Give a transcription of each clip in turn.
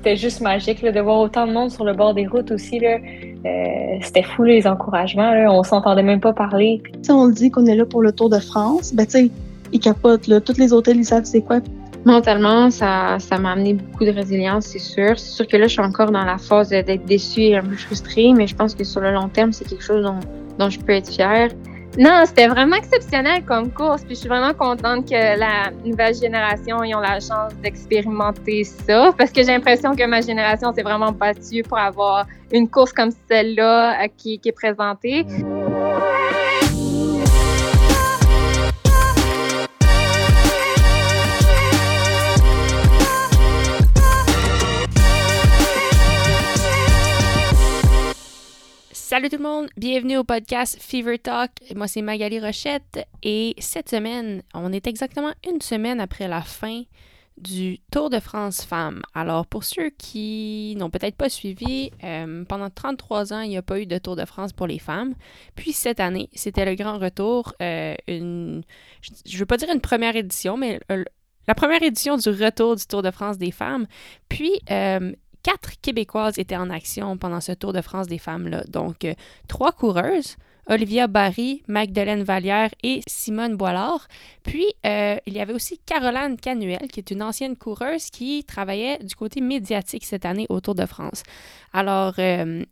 c'était juste magique de voir autant de monde sur le bord des routes aussi. Là. Euh, c'était fou les encouragements. Là. On s'entendait même pas parler. Si on dit qu'on est là pour le Tour de France, ben tu sais, ils capotent. Là. Tous les hôtels, ils savent c'est quoi. Mentalement, ça, ça m'a amené beaucoup de résilience, c'est sûr. C'est sûr que là, je suis encore dans la phase d'être déçue et un peu frustrée, mais je pense que sur le long terme, c'est quelque chose dont, dont je peux être fière. Non, c'était vraiment exceptionnel comme course. Puis je suis vraiment contente que la nouvelle génération ait la chance d'expérimenter ça. Parce que j'ai l'impression que ma génération s'est vraiment battue pour avoir une course comme celle-là euh, qui, qui est présentée. Salut tout le monde, bienvenue au podcast Fever Talk. Moi c'est Magali Rochette et cette semaine, on est exactement une semaine après la fin du Tour de France Femmes. Alors pour ceux qui n'ont peut-être pas suivi, euh, pendant 33 ans, il n'y a pas eu de Tour de France pour les femmes. Puis cette année, c'était le grand retour, euh, une, je ne veux pas dire une première édition, mais euh, la première édition du retour du Tour de France des femmes. Puis quatre Québécoises étaient en action pendant ce Tour de France des femmes-là. Donc, euh, trois coureuses, Olivia Barry, Magdalene Vallière et Simone Boilard. Puis, euh, il y avait aussi Caroline Canuel, qui est une ancienne coureuse qui travaillait du côté médiatique cette année au Tour de France. Alors, euh,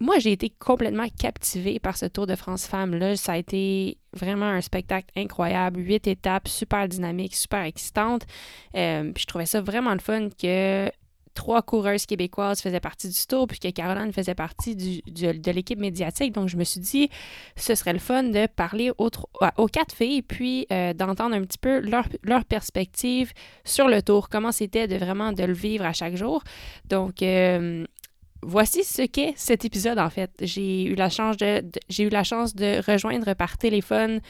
moi, j'ai été complètement captivée par ce Tour de France femmes-là. Ça a été vraiment un spectacle incroyable. Huit étapes, super dynamiques, super excitantes. puis je trouvais ça vraiment le fun que trois coureuses québécoises faisaient partie du tour, puis que Caroline faisait partie du, de l'équipe médiatique. Donc, je me suis dit, ce serait le fun de parler aux, quatre filles, puis euh, d'entendre un petit peu leur, leur, perspective sur le tour, comment c'était de vraiment de le vivre à chaque jour. Donc, euh, voici ce qu'est cet épisode, en fait. J'ai eu la chance de eu la chance de rejoindre par téléphone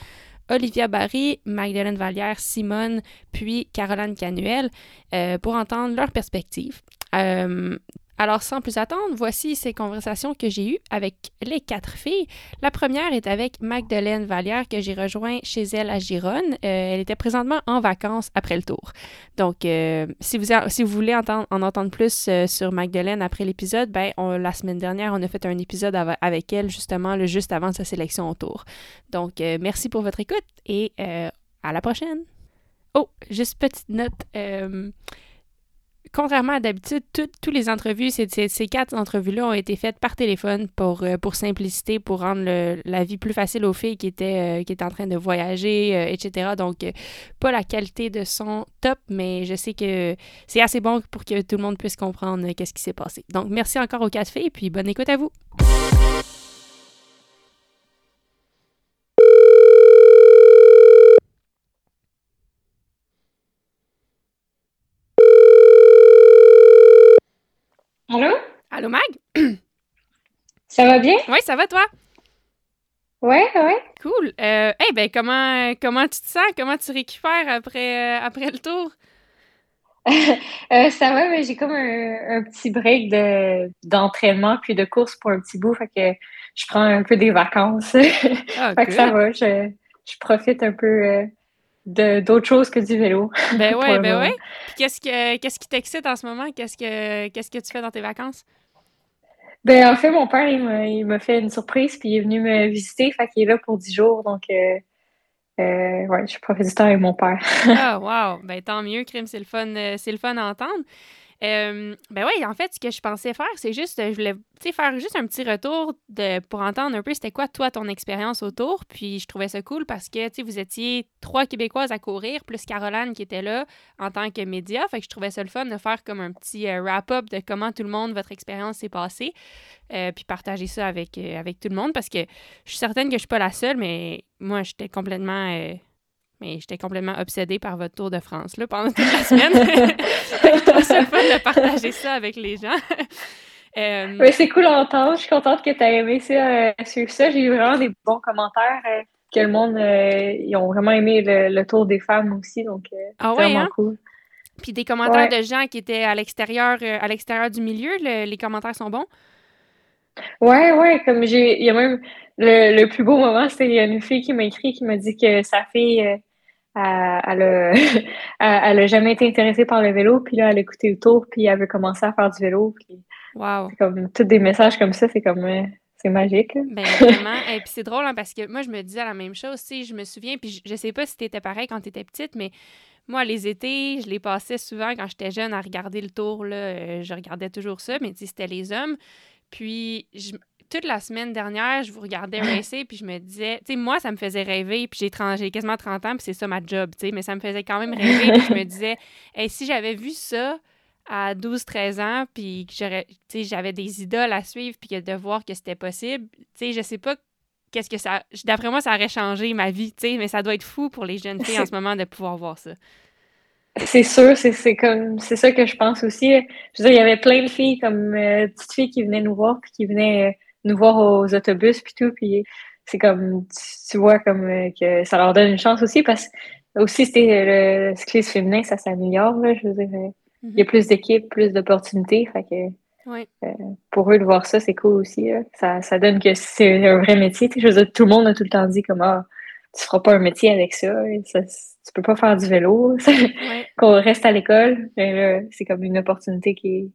Olivia Barry, Magdalene Vallière, Simone, puis Caroline Canuel euh, pour entendre leur perspective. Euh, alors, sans plus attendre, voici ces conversations que j'ai eues avec les quatre filles. La première est avec Magdalene Vallière, que j'ai rejoint chez elle à Gironne. Euh, elle était présentement en vacances après le tour. Donc, euh, si, vous, voulez entendre, en entendre plus sur Magdalene après l'épisode, ben, la semaine dernière, on a fait un épisode avec elle, justement, le juste avant sa sélection au tour. Donc, merci pour votre écoute et à la prochaine. Oh, juste petite note contrairement à d'habitude, toutes les entrevues, ces, quatre entrevues-là ont été faites par téléphone pour, euh, simplicité, pour rendre la vie plus facile aux filles qui étaient, euh, en train de voyager, euh, etc. Donc, pas la qualité de son top, mais je sais que c'est assez bon pour que tout le monde puisse comprendre qu'est-ce qui s'est passé. Donc, merci encore aux quatre filles, puis bonne écoute à vous. Allô? Allô, Mag? ça va bien? Oui, ça va, toi? Ouais, ouais. Cool. Euh, hey, ben, comment, comment tu te sens? Comment tu récupères après, euh, après le tour? Euh, ça va, mais j'ai comme un, petit break de, d'entraînement puis de course pour un petit bout. Fait que je prends un peu des vacances. Ah, fait que ça va, je, je profite un peu euh, d'autres choses que du vélo. Ben ouais, ben ouais. qu'est-ce, que, qu'est-ce qui t'excite en ce moment? Qu'est-ce que, qu'est-ce que tu fais dans tes vacances? Ben, en fait, mon père, il m'a, fait une surprise, puis il est venu me visiter, fait qu'il est là pour 10 jours, donc euh, euh, ouais, je profite du temps avec mon père. ah, wow! Ben, tant mieux, Crime, c'est le fun, euh, c'est le fun à entendre. Euh, ben oui, en fait, ce que je pensais faire, c'est juste, je voulais faire juste un petit retour de, pour entendre un peu c'était quoi, toi, ton expérience autour. Puis je trouvais ça cool parce que, vous étiez trois Québécoises à courir, plus Caroline qui était là en tant que média. Fait que je trouvais ça le fun de faire comme un petit euh, wrap-up de comment tout le monde, votre expérience s'est passée. Euh, puis partager ça avec, avec tout le monde parce que je suis certaine que je suis pas la seule, mais moi, j'étais complètement mais j'étais complètement obsédée par votre Tour de France là, pendant toute la semaine. je ça fun de partager ça avec les gens. euh... c'est cool à entendre. Je suis contente que tu aies aimé ça, euh, sur ça. J'ai eu vraiment des bons commentaires. Euh, que le monde, ils ont vraiment aimé le, Tour des femmes aussi. Donc, ah ouais, vraiment hein? cool. Puis des commentaires de gens qui étaient à l'extérieur à l'extérieur du milieu, les commentaires sont bons? Ouais, ouais, comme j'ai. Il y a même le, le plus beau moment, c'était une fille qui m'a écrit qui m'a dit que sa fille elle, a, jamais été intéressée par le vélo, puis là, elle a écouté le tour, puis elle veut commencer à faire du vélo. Puis wow. Comme tous des messages comme ça, c'est comme c'est magique. Ben vraiment. Et puis c'est drôle hein, parce que moi je me disais la même chose. Si je me souviens, puis je, sais pas si t'étais pareil quand t'étais petite, mais moi les étés, je les passais souvent quand j'étais jeune à regarder le tour. Là, euh, je regardais toujours ça, mais c'était les hommes. Puis je, toute la semaine dernière, je vous regardais racer, puis je me disais, tu sais, moi, ça me faisait rêver, puis j'ai quasiment 30 ans, puis c'est ça ma job, tu sais, mais ça me faisait quand même rêver, puis je me disais, hey, si j'avais vu ça à 12-13 ans, puis que j'avais des idoles à suivre, puis de voir que c'était possible, tu sais, je sais pas qu'est-ce que ça... D'après moi, ça aurait changé ma vie, tu sais, mais ça doit être fou pour les jeunes filles en ce moment de pouvoir voir ça. C'est sûr, c'est comme c'est ça que je pense aussi. Je veux dire, il y avait plein de filles comme euh, petites filles qui venaient nous voir puis qui venaient nous voir aux autobus puis tout, puis c'est comme tu, vois comme euh, que ça leur donne une chance aussi parce que aussi c'était le cyclisme féminin, ça s'améliore, je veux dire. Euh, il y a mhm. plus d'équipes, plus d'opportunités. Fait que euh, pour eux de voir ça, c'est cool aussi. Ça, ça donne que c'est un vrai métier. Je veux dire, tout le monde a tout le temps dit comment ah, tu feras pas un métier avec ça. ça tu peux pas faire du vélo. Qu'on reste à l'école. C'est comme une opportunité qui est,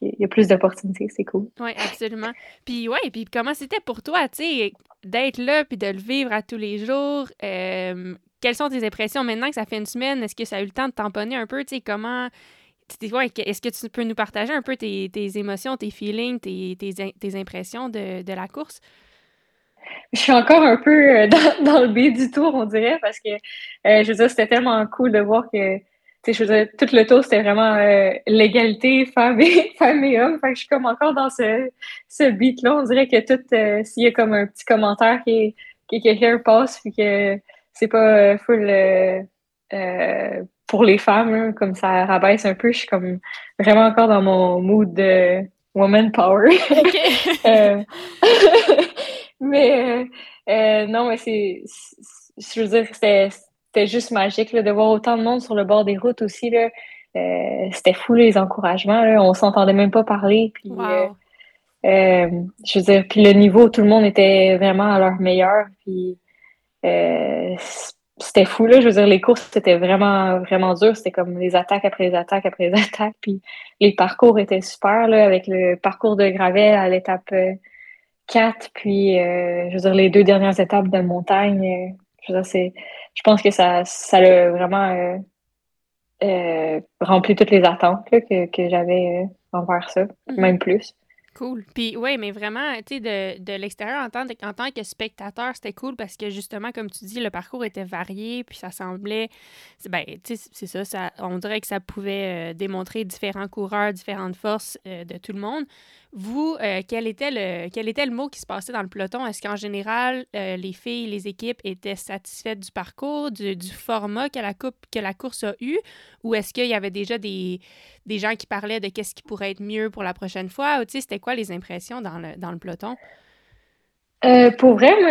il y a plus d'opportunités, c'est cool. Oui, absolument. Puis ouais, puis comment c'était pour toi, tu sais, d'être là puis de le vivre à tous les jours? Euh, quelles sont tes impressions? Maintenant que ça fait une semaine? Est-ce que ça a eu le temps de tamponner un peu? Tu sais, comment... Ouais, Est-ce que tu peux nous partager un peu tes, émotions, tes feelings, tes, tes, impressions de, de, la course? Je suis encore un peu euh, dans, dans le biais du tour, on dirait, parce que euh, je veux dire, c'était tellement cool de voir que je veux tout le tour, c'était vraiment euh, l'égalité femmes et. Fait que je suis comme encore dans ce, ce beat-là. On dirait que tout, euh, s'il y a comme un petit commentaire qui, qui quelqu'un passe, puis que c'est pas euh, full pour les femmes, comme ça rabaisse un peu, je suis comme vraiment encore dans mon mood de woman power. mais non, mais c'est, je veux dire, c'était c'était juste magique de voir autant de monde sur le bord des routes aussi. Là. Euh, c'était fou les encouragements. Là. On s'entendait même pas parler. Puis, euh, euh, je veux dire, puis le niveau, tout le monde était vraiment à leur meilleur. Puis c'était fou. Là. Je veux dire, les courses, c'était vraiment, vraiment dur. C'était comme les attaques après les attaques après les attaques. Puis les parcours étaient super là, avec le parcours de Gravel à l'étape 4. Puis, je veux dire, les deux dernières étapes de montagne. je veux dire, c'est je pense que ça, ça a vraiment euh, euh, rempli toutes les attentes que, que j'avais euh, envers ça, mhm. même plus. Cool. Puis oui, mais vraiment, tu sais, de, de l'extérieur, en tant, en tant que spectateur, c'était cool parce que justement, comme tu dis, le parcours était varié, puis ça semblait, ben, tu sais, c'est ça, ça, on dirait que ça pouvait démontrer différents coureurs, différentes forces de tout le monde. Vous, euh, quel, était le, mot qui se passait dans le peloton? Est-ce qu'en général, euh, les filles, les équipes étaient satisfaites du parcours, du, format que la, course a eu? Ou est-ce qu'il y avait déjà des, gens qui parlaient de qu'est-ce qui pourrait être mieux pour la prochaine fois? Ou c'était quoi les impressions dans le, dans le peloton? Euh, pour vrai, moi,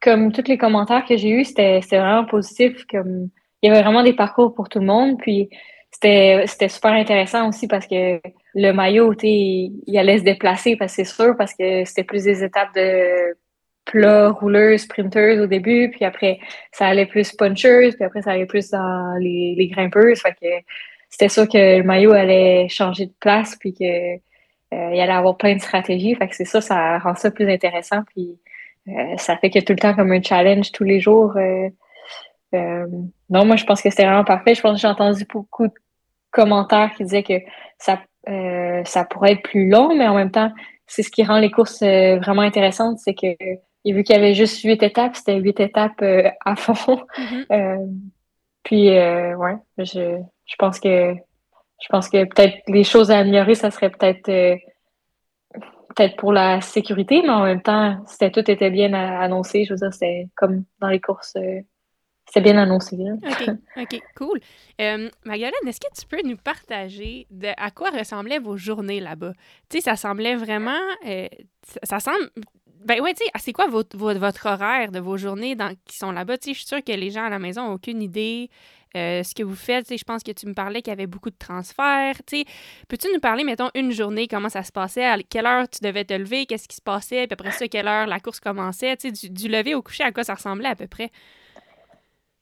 comme tous les commentaires que j'ai eus, c'était vraiment positif. Comme, il y avait vraiment des parcours pour tout le monde. Puis c'était super intéressant aussi parce que le maillot, il allait se déplacer, parce que c'est sûr, parce que c'était plus des étapes de plat, rouleuses, sprinteuses au début, puis après, ça allait plus puncheuse, puis après, ça allait plus dans les, les grimpeuses. C'était sûr que le maillot allait changer de place, puis que euh, il allait avoir plein de stratégies. C'est ça, ça rend ça plus intéressant, puis euh, ça fait que tout le temps comme un challenge tous les jours. Euh, non, moi, je pense que c'était vraiment parfait. Je pense que j'ai entendu beaucoup de commentaires qui disaient que ça euh, ça pourrait être plus long, mais en même temps, c'est ce qui rend les courses euh, vraiment intéressantes, c'est que vu qu'il y avait juste huit étapes, c'était huit étapes euh, à fond. Mm-hmm. puis ouais, je, je pense que je pense que peut-être les choses à améliorer, ça serait peut-être peut-être pour la sécurité, mais en même temps, c'était tout était bien annoncé. Je veux dire, c'était comme dans les courses c'est bien annoncé. OK, OK, cool. Euh, Magdalene, est-ce que tu peux nous partager de à quoi ressemblaient vos journées là-bas? Tu sais, ça semblait vraiment. Euh, ça, semble. Ben oui, tu sais, c'est quoi votre, horaire de vos journées qui sont là-bas? Tu sais, je suis sûre que les gens à la maison n'ont aucune idée. Euh, ce que vous faites, je pense que tu me parlais qu'il y avait beaucoup de transferts. Peux-tu nous parler, mettons, une journée, comment ça se passait, à quelle heure tu devais te lever, qu'est-ce qui se passait, puis après ça, quelle heure la course commençait, du, du lever au coucher, à quoi ça ressemblait à peu près?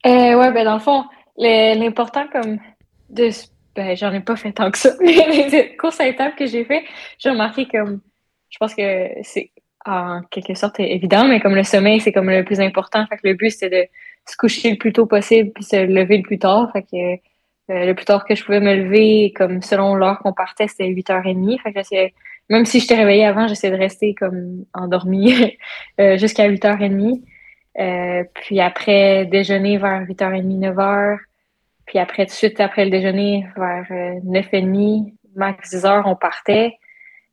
Euh, ouais, ben dans le fond, l'important comme de ben j'en ai pas fait tant que ça, mais les courses à étapes que j'ai fait, j'ai remarqué comme je pense que c'est en quelque sorte évident, mais comme le sommeil, c'est comme le plus important. Fait que le but, c'était de se coucher le plus tôt possible puis se lever le plus tard. Fait que euh, le plus tard que je pouvais me lever, comme selon l'heure qu'on partait, c'était 8h30. Fait que même si je t'ai réveillée avant, j'essayais de rester comme endormie euh, jusqu'à 8h30. Euh, puis après, déjeuner vers 8h30, 9h. Puis après, tout de suite après le déjeuner, vers 9h30, max 10h, on partait.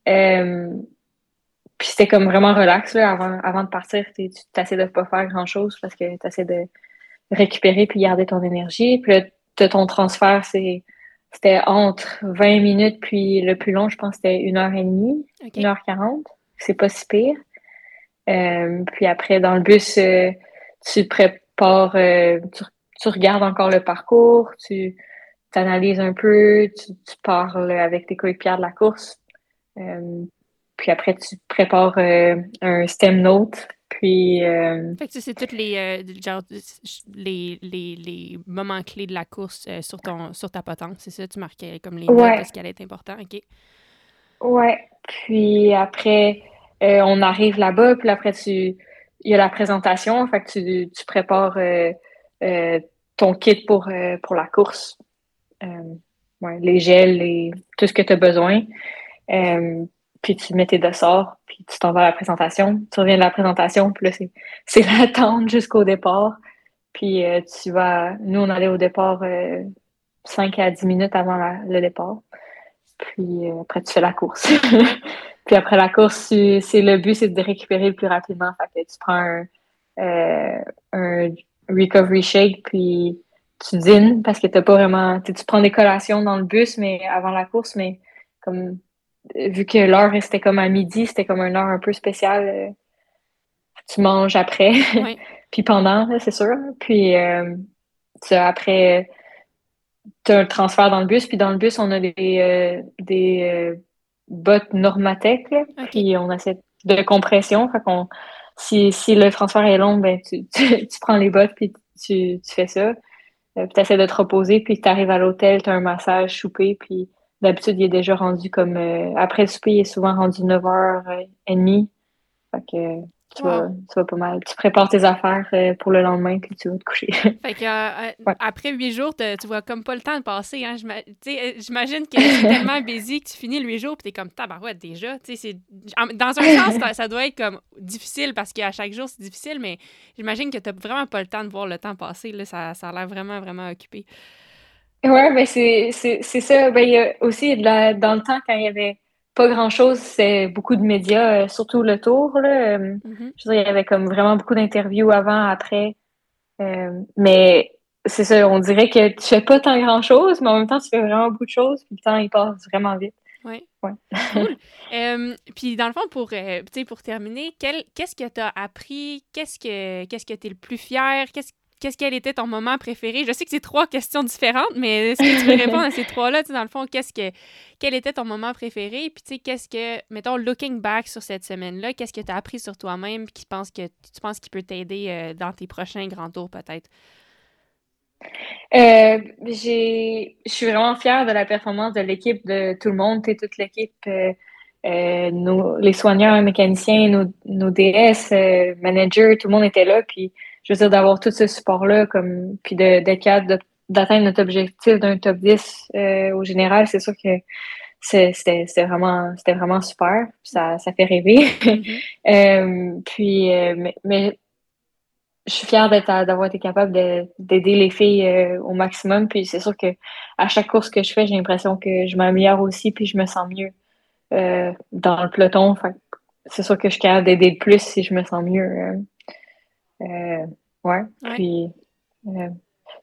puis c'était comme vraiment relax là, avant, avant de partir. Tu t'essaies de pas faire grand-chose parce que tu essaies de récupérer puis garder ton énergie. Puis là, ton transfert, c'est c'était entre 20 minutes, puis le plus long, je pense, c'était une heure et demie, une heure quarante. C'est pas si pire. Euh, puis après, dans le bus, euh, tu prépares, euh, tu, regardes encore le parcours, tu t'analyses un peu, tu, parles avec tes coéquipiers de la course. puis après, tu prépares un stem note puis. Fait que c'est tous les, genre, les, les, les, moments clés de la course sur, ton, sur ta potence, c'est ça? Tu marquais comme les ouais. ce qui allait être important, OK? Ouais. Puis après, on arrive là-bas, puis après, tu. Il y a la présentation, fait que tu, tu prépares ton kit pour, pour la course. Ouais, les gels, et tout ce que tu as besoin puis tu mets tes sorts, puis tu t'en vas à la présentation. Tu reviens de la présentation, puis là, c'est l'attente jusqu'au départ. Puis euh, tu vas... Nous, on allait au départ euh, 5 à 10 minutes avant le départ. Puis euh, après, tu fais la course. puis après la course, c'est le but, c'est de récupérer le plus rapidement. Fait que tu prends un, euh, un recovery shake, puis tu dînes parce que t'as pas vraiment... Tu prends des collations dans le bus, mais avant la course, mais comme vu que l'heure restait comme à midi, c'était comme une heure un peu spéciale. Euh, tu manges après, puis pendant, c'est sûr. Puis euh, tu, après, tu as un transfert dans le bus, puis dans le bus, on a des, euh, des bottes Normatec, puis on a cette de compression. Fait qu'on, si, si le transfert est long, ben, tu, tu, prends les bottes, puis tu, tu fais ça. puis tu essaies de te reposer, puis tu arrives à l'hôtel, tu as un massage, souper, puis D'habitude, il est déjà rendu comme. Euh, après le souper, il est souvent rendu 9h30. Fait que tu, vas, pas mal. Tu prépares tes affaires euh, pour le lendemain, puis tu vas te coucher. fait que euh, après huit jours, tu vois comme pas le temps de passer. Hein? J'imagine que c'est tellement busy que tu finis huit jours, puis t'es comme tabarouette déjà. Dans un sens, ça doit être comme difficile parce qu'à chaque jour, c'est difficile, mais j'imagine que t'as vraiment pas le temps de voir le temps passer. Là, ça, ça a l'air vraiment, vraiment occupé. Ouais, ben c'est ça. Ben, il y a aussi dans le temps, quand il y avait pas grand-chose, c'est beaucoup de médias, euh, surtout le tour. Là. Euh, mm-hmm. Je veux dire, il y avait comme vraiment beaucoup d'interviews avant, après. Euh, mais c'est ça, on dirait que tu fais pas tant grand-chose, mais en même temps, tu fais vraiment beaucoup de choses, puis le temps, il passe vraiment vite. Oui. Ouais. cool. puis dans le fond, pour, pour terminer, quel, qu'est-ce que tu as appris? Qu'est-ce que qu'est-ce que tu es le plus fier? Qu'est-ce qu'est-ce quel était ton moment préféré? Je sais que c'est trois questions différentes, mais est-ce que tu peux répondre à ces trois-là? dans le fond, qu'est-ce que quel était ton moment préféré? Puis tu sais, qu'est-ce que, mettons, looking back sur cette semaine-là, qu'est-ce que tu as appris sur toi-même qui pense que tu penses qu'il peut t'aider euh, dans tes prochains grands tours peut-être? Euh, j'ai, je suis vraiment fière de la performance de l'équipe, de tout le monde, et toute l'équipe, euh, les soigneurs, mécaniciens, nos, nos DS, managers, tout le monde était là. Puis je veux dire, d'avoir tout ce support-là, comme, puis d'être capable d'atteindre notre objectif d'un top 10 euh, au général, c'est sûr que c'était vraiment c'était vraiment super. Ça, ça fait rêver. Mm-hmm. euh, puis euh, mais, je suis fière d'avoir été capable d'aider les filles au maximum. Puis c'est sûr que à chaque course que je fais j'ai l'impression que je m'améliore aussi puis je me sens mieux dans le peloton. C'est sûr que je suis capable d'aider le plus si je me sens mieux euh, ouais. Puis, euh,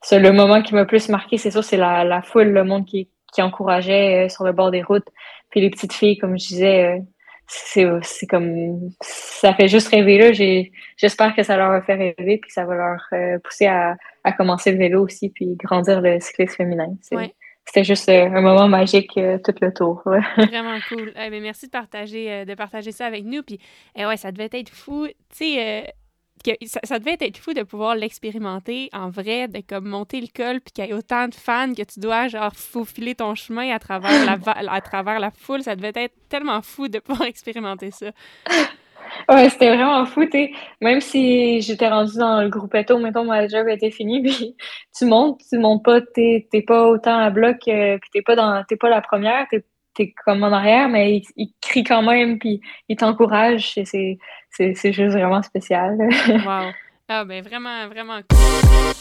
c'est le moment qui m'a plus marqué, c'est sûr, c'est la, la, foule, le monde qui, qui encourageait euh, sur le bord des routes. Puis les petites filles, comme je disais, c'est, c'est comme ça fait juste rêver là. J'espère que ça leur a fait rêver puis ça va leur pousser à, à, commencer le vélo aussi puis grandir le cyclisme féminin. C'était juste un moment magique tout le tour. Vraiment cool. mais merci de partager de partager ça avec nous. Puis eh ouais, ça devait être fou. Tu sais que ça, devait être fou de pouvoir l'expérimenter en vrai, de comme monter le col, puis qu'il y ait autant de fans que tu dois genre faufiler ton chemin à travers la, à travers la foule. Ça devait être tellement fou de pouvoir expérimenter ça. Ouais, c'était vraiment fou, tu Même si j'étais rendue dans le groupe Eto, mettons, ma job était finie, puis tu montes, tu montes pas, t'es pas autant à bloc, euh, puis t'es pas pas la première, es comme en arrière, mais il, crie quand même, puis il t'encourage, c'est juste vraiment spécial. wow. Ah, ben vraiment, vraiment cool.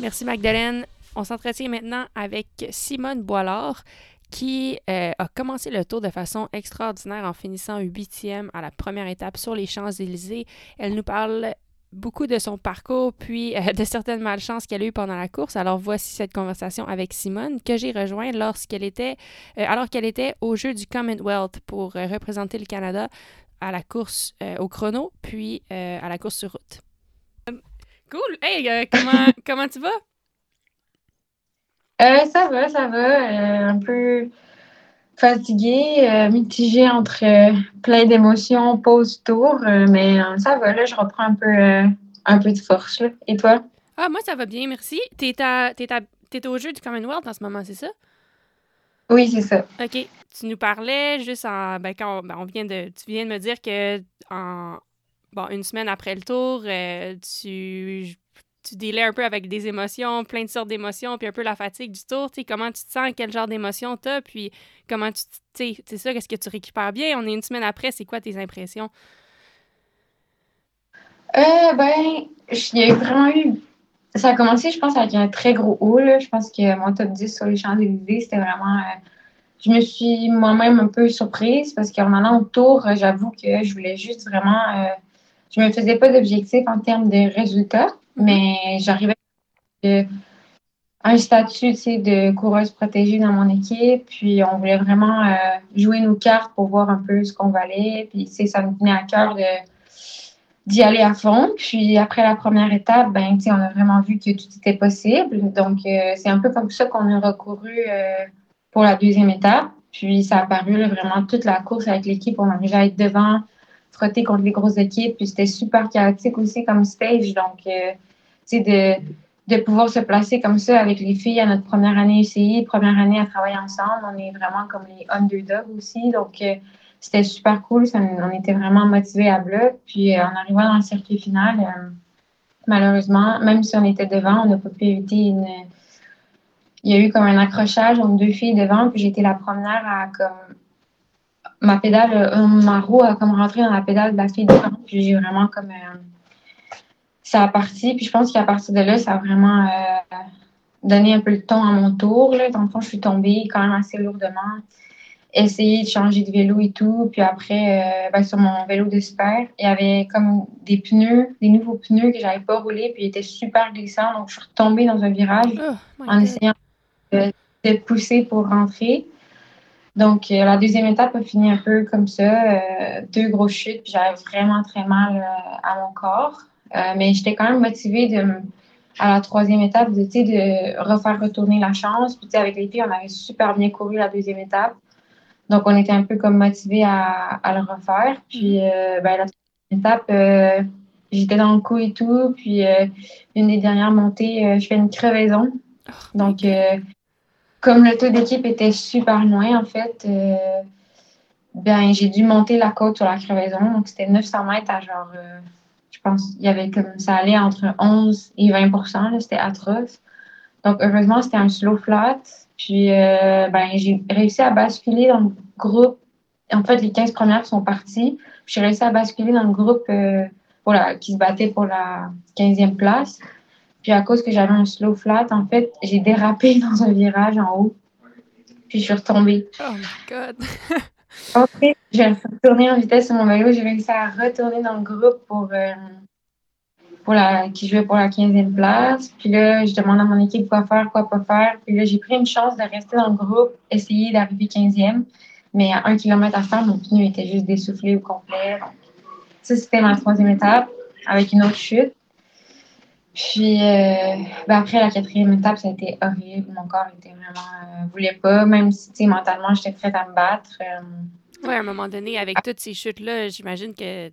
Merci Magdalene. On s'entretient maintenant avec Simone Boilard, qui euh, a commencé le tour de façon extraordinaire en finissant huitième à la première étape sur les Champs-Élysées. Elle nous parle beaucoup de son parcours, puis euh, de certaines malchances qu'elle a eues pendant la course. Alors voici cette conversation avec Simone que j'ai rejointe lorsqu'elle était, euh, alors qu'elle était au jeu du Commonwealth pour représenter le Canada à la course au chrono, puis à la course sur route. Cool! Hey, comment, comment tu vas? Euh, ça va, ça va. Euh, un peu fatiguée, euh, mitigée entre plein d'émotions post-tour, mais ça va, là, je reprends un peu, un peu de force. Et toi? Ah, moi, ça va bien, merci. T'es, t'es, au jeu du Commonwealth en ce moment, c'est ça? Oui, c'est ça. OK. Tu nous parlais juste en. Ben, quand ben, on, vient de. Tu viens de me dire que en. Bon, une semaine après le tour, tu tu délais un peu avec des émotions, plein de sortes d'émotions, puis un peu la fatigue du tour. Tu sais, comment tu te sens, quel genre d'émotions tu as, puis comment tu. Tu sais, c'est ça, est-ce que tu récupères bien? On est une semaine après, c'est quoi tes impressions? Euh, ben, il y a vraiment eu. Ça a commencé, je pense, avec un très gros haut. Je pense que mon top 10 sur les Champs-Élysées, c'était vraiment. Euh, je me suis moi-même un peu surprise parce qu'en allant au tour, j'avoue que je voulais juste vraiment. Euh, je me faisais pas d'objectif en termes de résultats. Mais j'arrivais à un statut de coureuse protégée dans mon équipe. Puis on voulait vraiment euh, jouer nos cartes pour voir un peu ce qu'on valait. Puis ça me tenait à cœur d'y aller à fond. Puis après la première étape, ben, on a vraiment vu que tout était possible. Donc euh, c'est un peu comme ça qu'on a recouru euh, pour la deuxième étape. Puis ça a paru vraiment toute la course avec l'équipe. On arrivait à être devant, frotter contre les grosses équipes. Puis c'était super chaotique aussi comme stage. Donc de, de pouvoir se placer comme ça avec les filles à notre première année UCI, première année à travailler ensemble. On est vraiment comme les underdogs aussi. Donc, euh, c'était super cool. on était vraiment motivés à bloc. Puis, euh, en arrivant dans le circuit final, euh, malheureusement, même si on était devant, on n'a pas pu éviter une. Il y a eu comme un accrochage entre deux filles devant, puis j'étais la première à comme ma pédale, ma roue a comme rentré dans la pédale de la fille devant, puis j'ai vraiment comme ça a parti. Puis je pense qu'à partir de là, ça a vraiment euh, donné un peu le ton à mon tour. Là. Dans le fond, je suis tombée quand même assez lourdement. Essayé de changer de vélo et tout. Puis après, euh, ben, sur mon vélo de super, il y avait comme des pneus, des nouveaux pneus que j'avais pas roulés. Puis ils étaient super glissants. Donc je suis retombée dans un virage oh en essayant de, pousser pour rentrer. Donc, euh, la deuxième étape a fini un peu comme ça, deux grosses chutes, puis j'avais vraiment très mal à mon corps. Euh, mais j'étais quand même motivée de, à la troisième étape de, de refaire retourner la chance. Puis avec les filles, on avait super bien couru la deuxième étape. Donc, on était un peu comme motivés à, à le refaire. Puis, mm-hmm. euh, ben, la troisième étape, euh, j'étais dans le coup et tout. Puis, une des dernières montées, je fais une crevaison. Oh, Donc, comme le taux d'équipe était super loin, en fait, ben, j'ai dû monter la côte sur la crevaison. Donc, c'était 900 mètres à genre pense qu'il y avait comme ça allait entre 11 et 20 c'était atroce. Donc, heureusement, c'était un slow flat. Puis, euh, ben, j'ai réussi à basculer dans le groupe. En fait, les 15 premières sont parties. J'ai réussi à basculer dans le groupe euh, qui se battait pour la 15e place. Puis, à cause que j'avais un slow flat, en fait, j'ai dérapé dans un virage en haut. Puis, je suis retombée. Oh my God! Ok, j'ai retourné en vitesse sur mon vélo. J'ai réussi à retourner dans le groupe pour, euh, pour la, qui jouait pour la 15e place. Puis là, je demande à mon équipe quoi faire, quoi pas faire. Puis là, j'ai pris une chance de rester dans le groupe, essayer d'arriver 15e. Mais à un kilomètre à faire, mon pneu était juste dessoufflé au complet. ça, c'était ma troisième étape avec une autre chute. Puis euh, ben après la quatrième étape, ça a été horrible. Mon corps était vraiment euh, voulait pas, même si mentalement j'étais prête à me battre. Euh, Oui, à un moment donné, avec toutes ces chutes-là, j'imagine que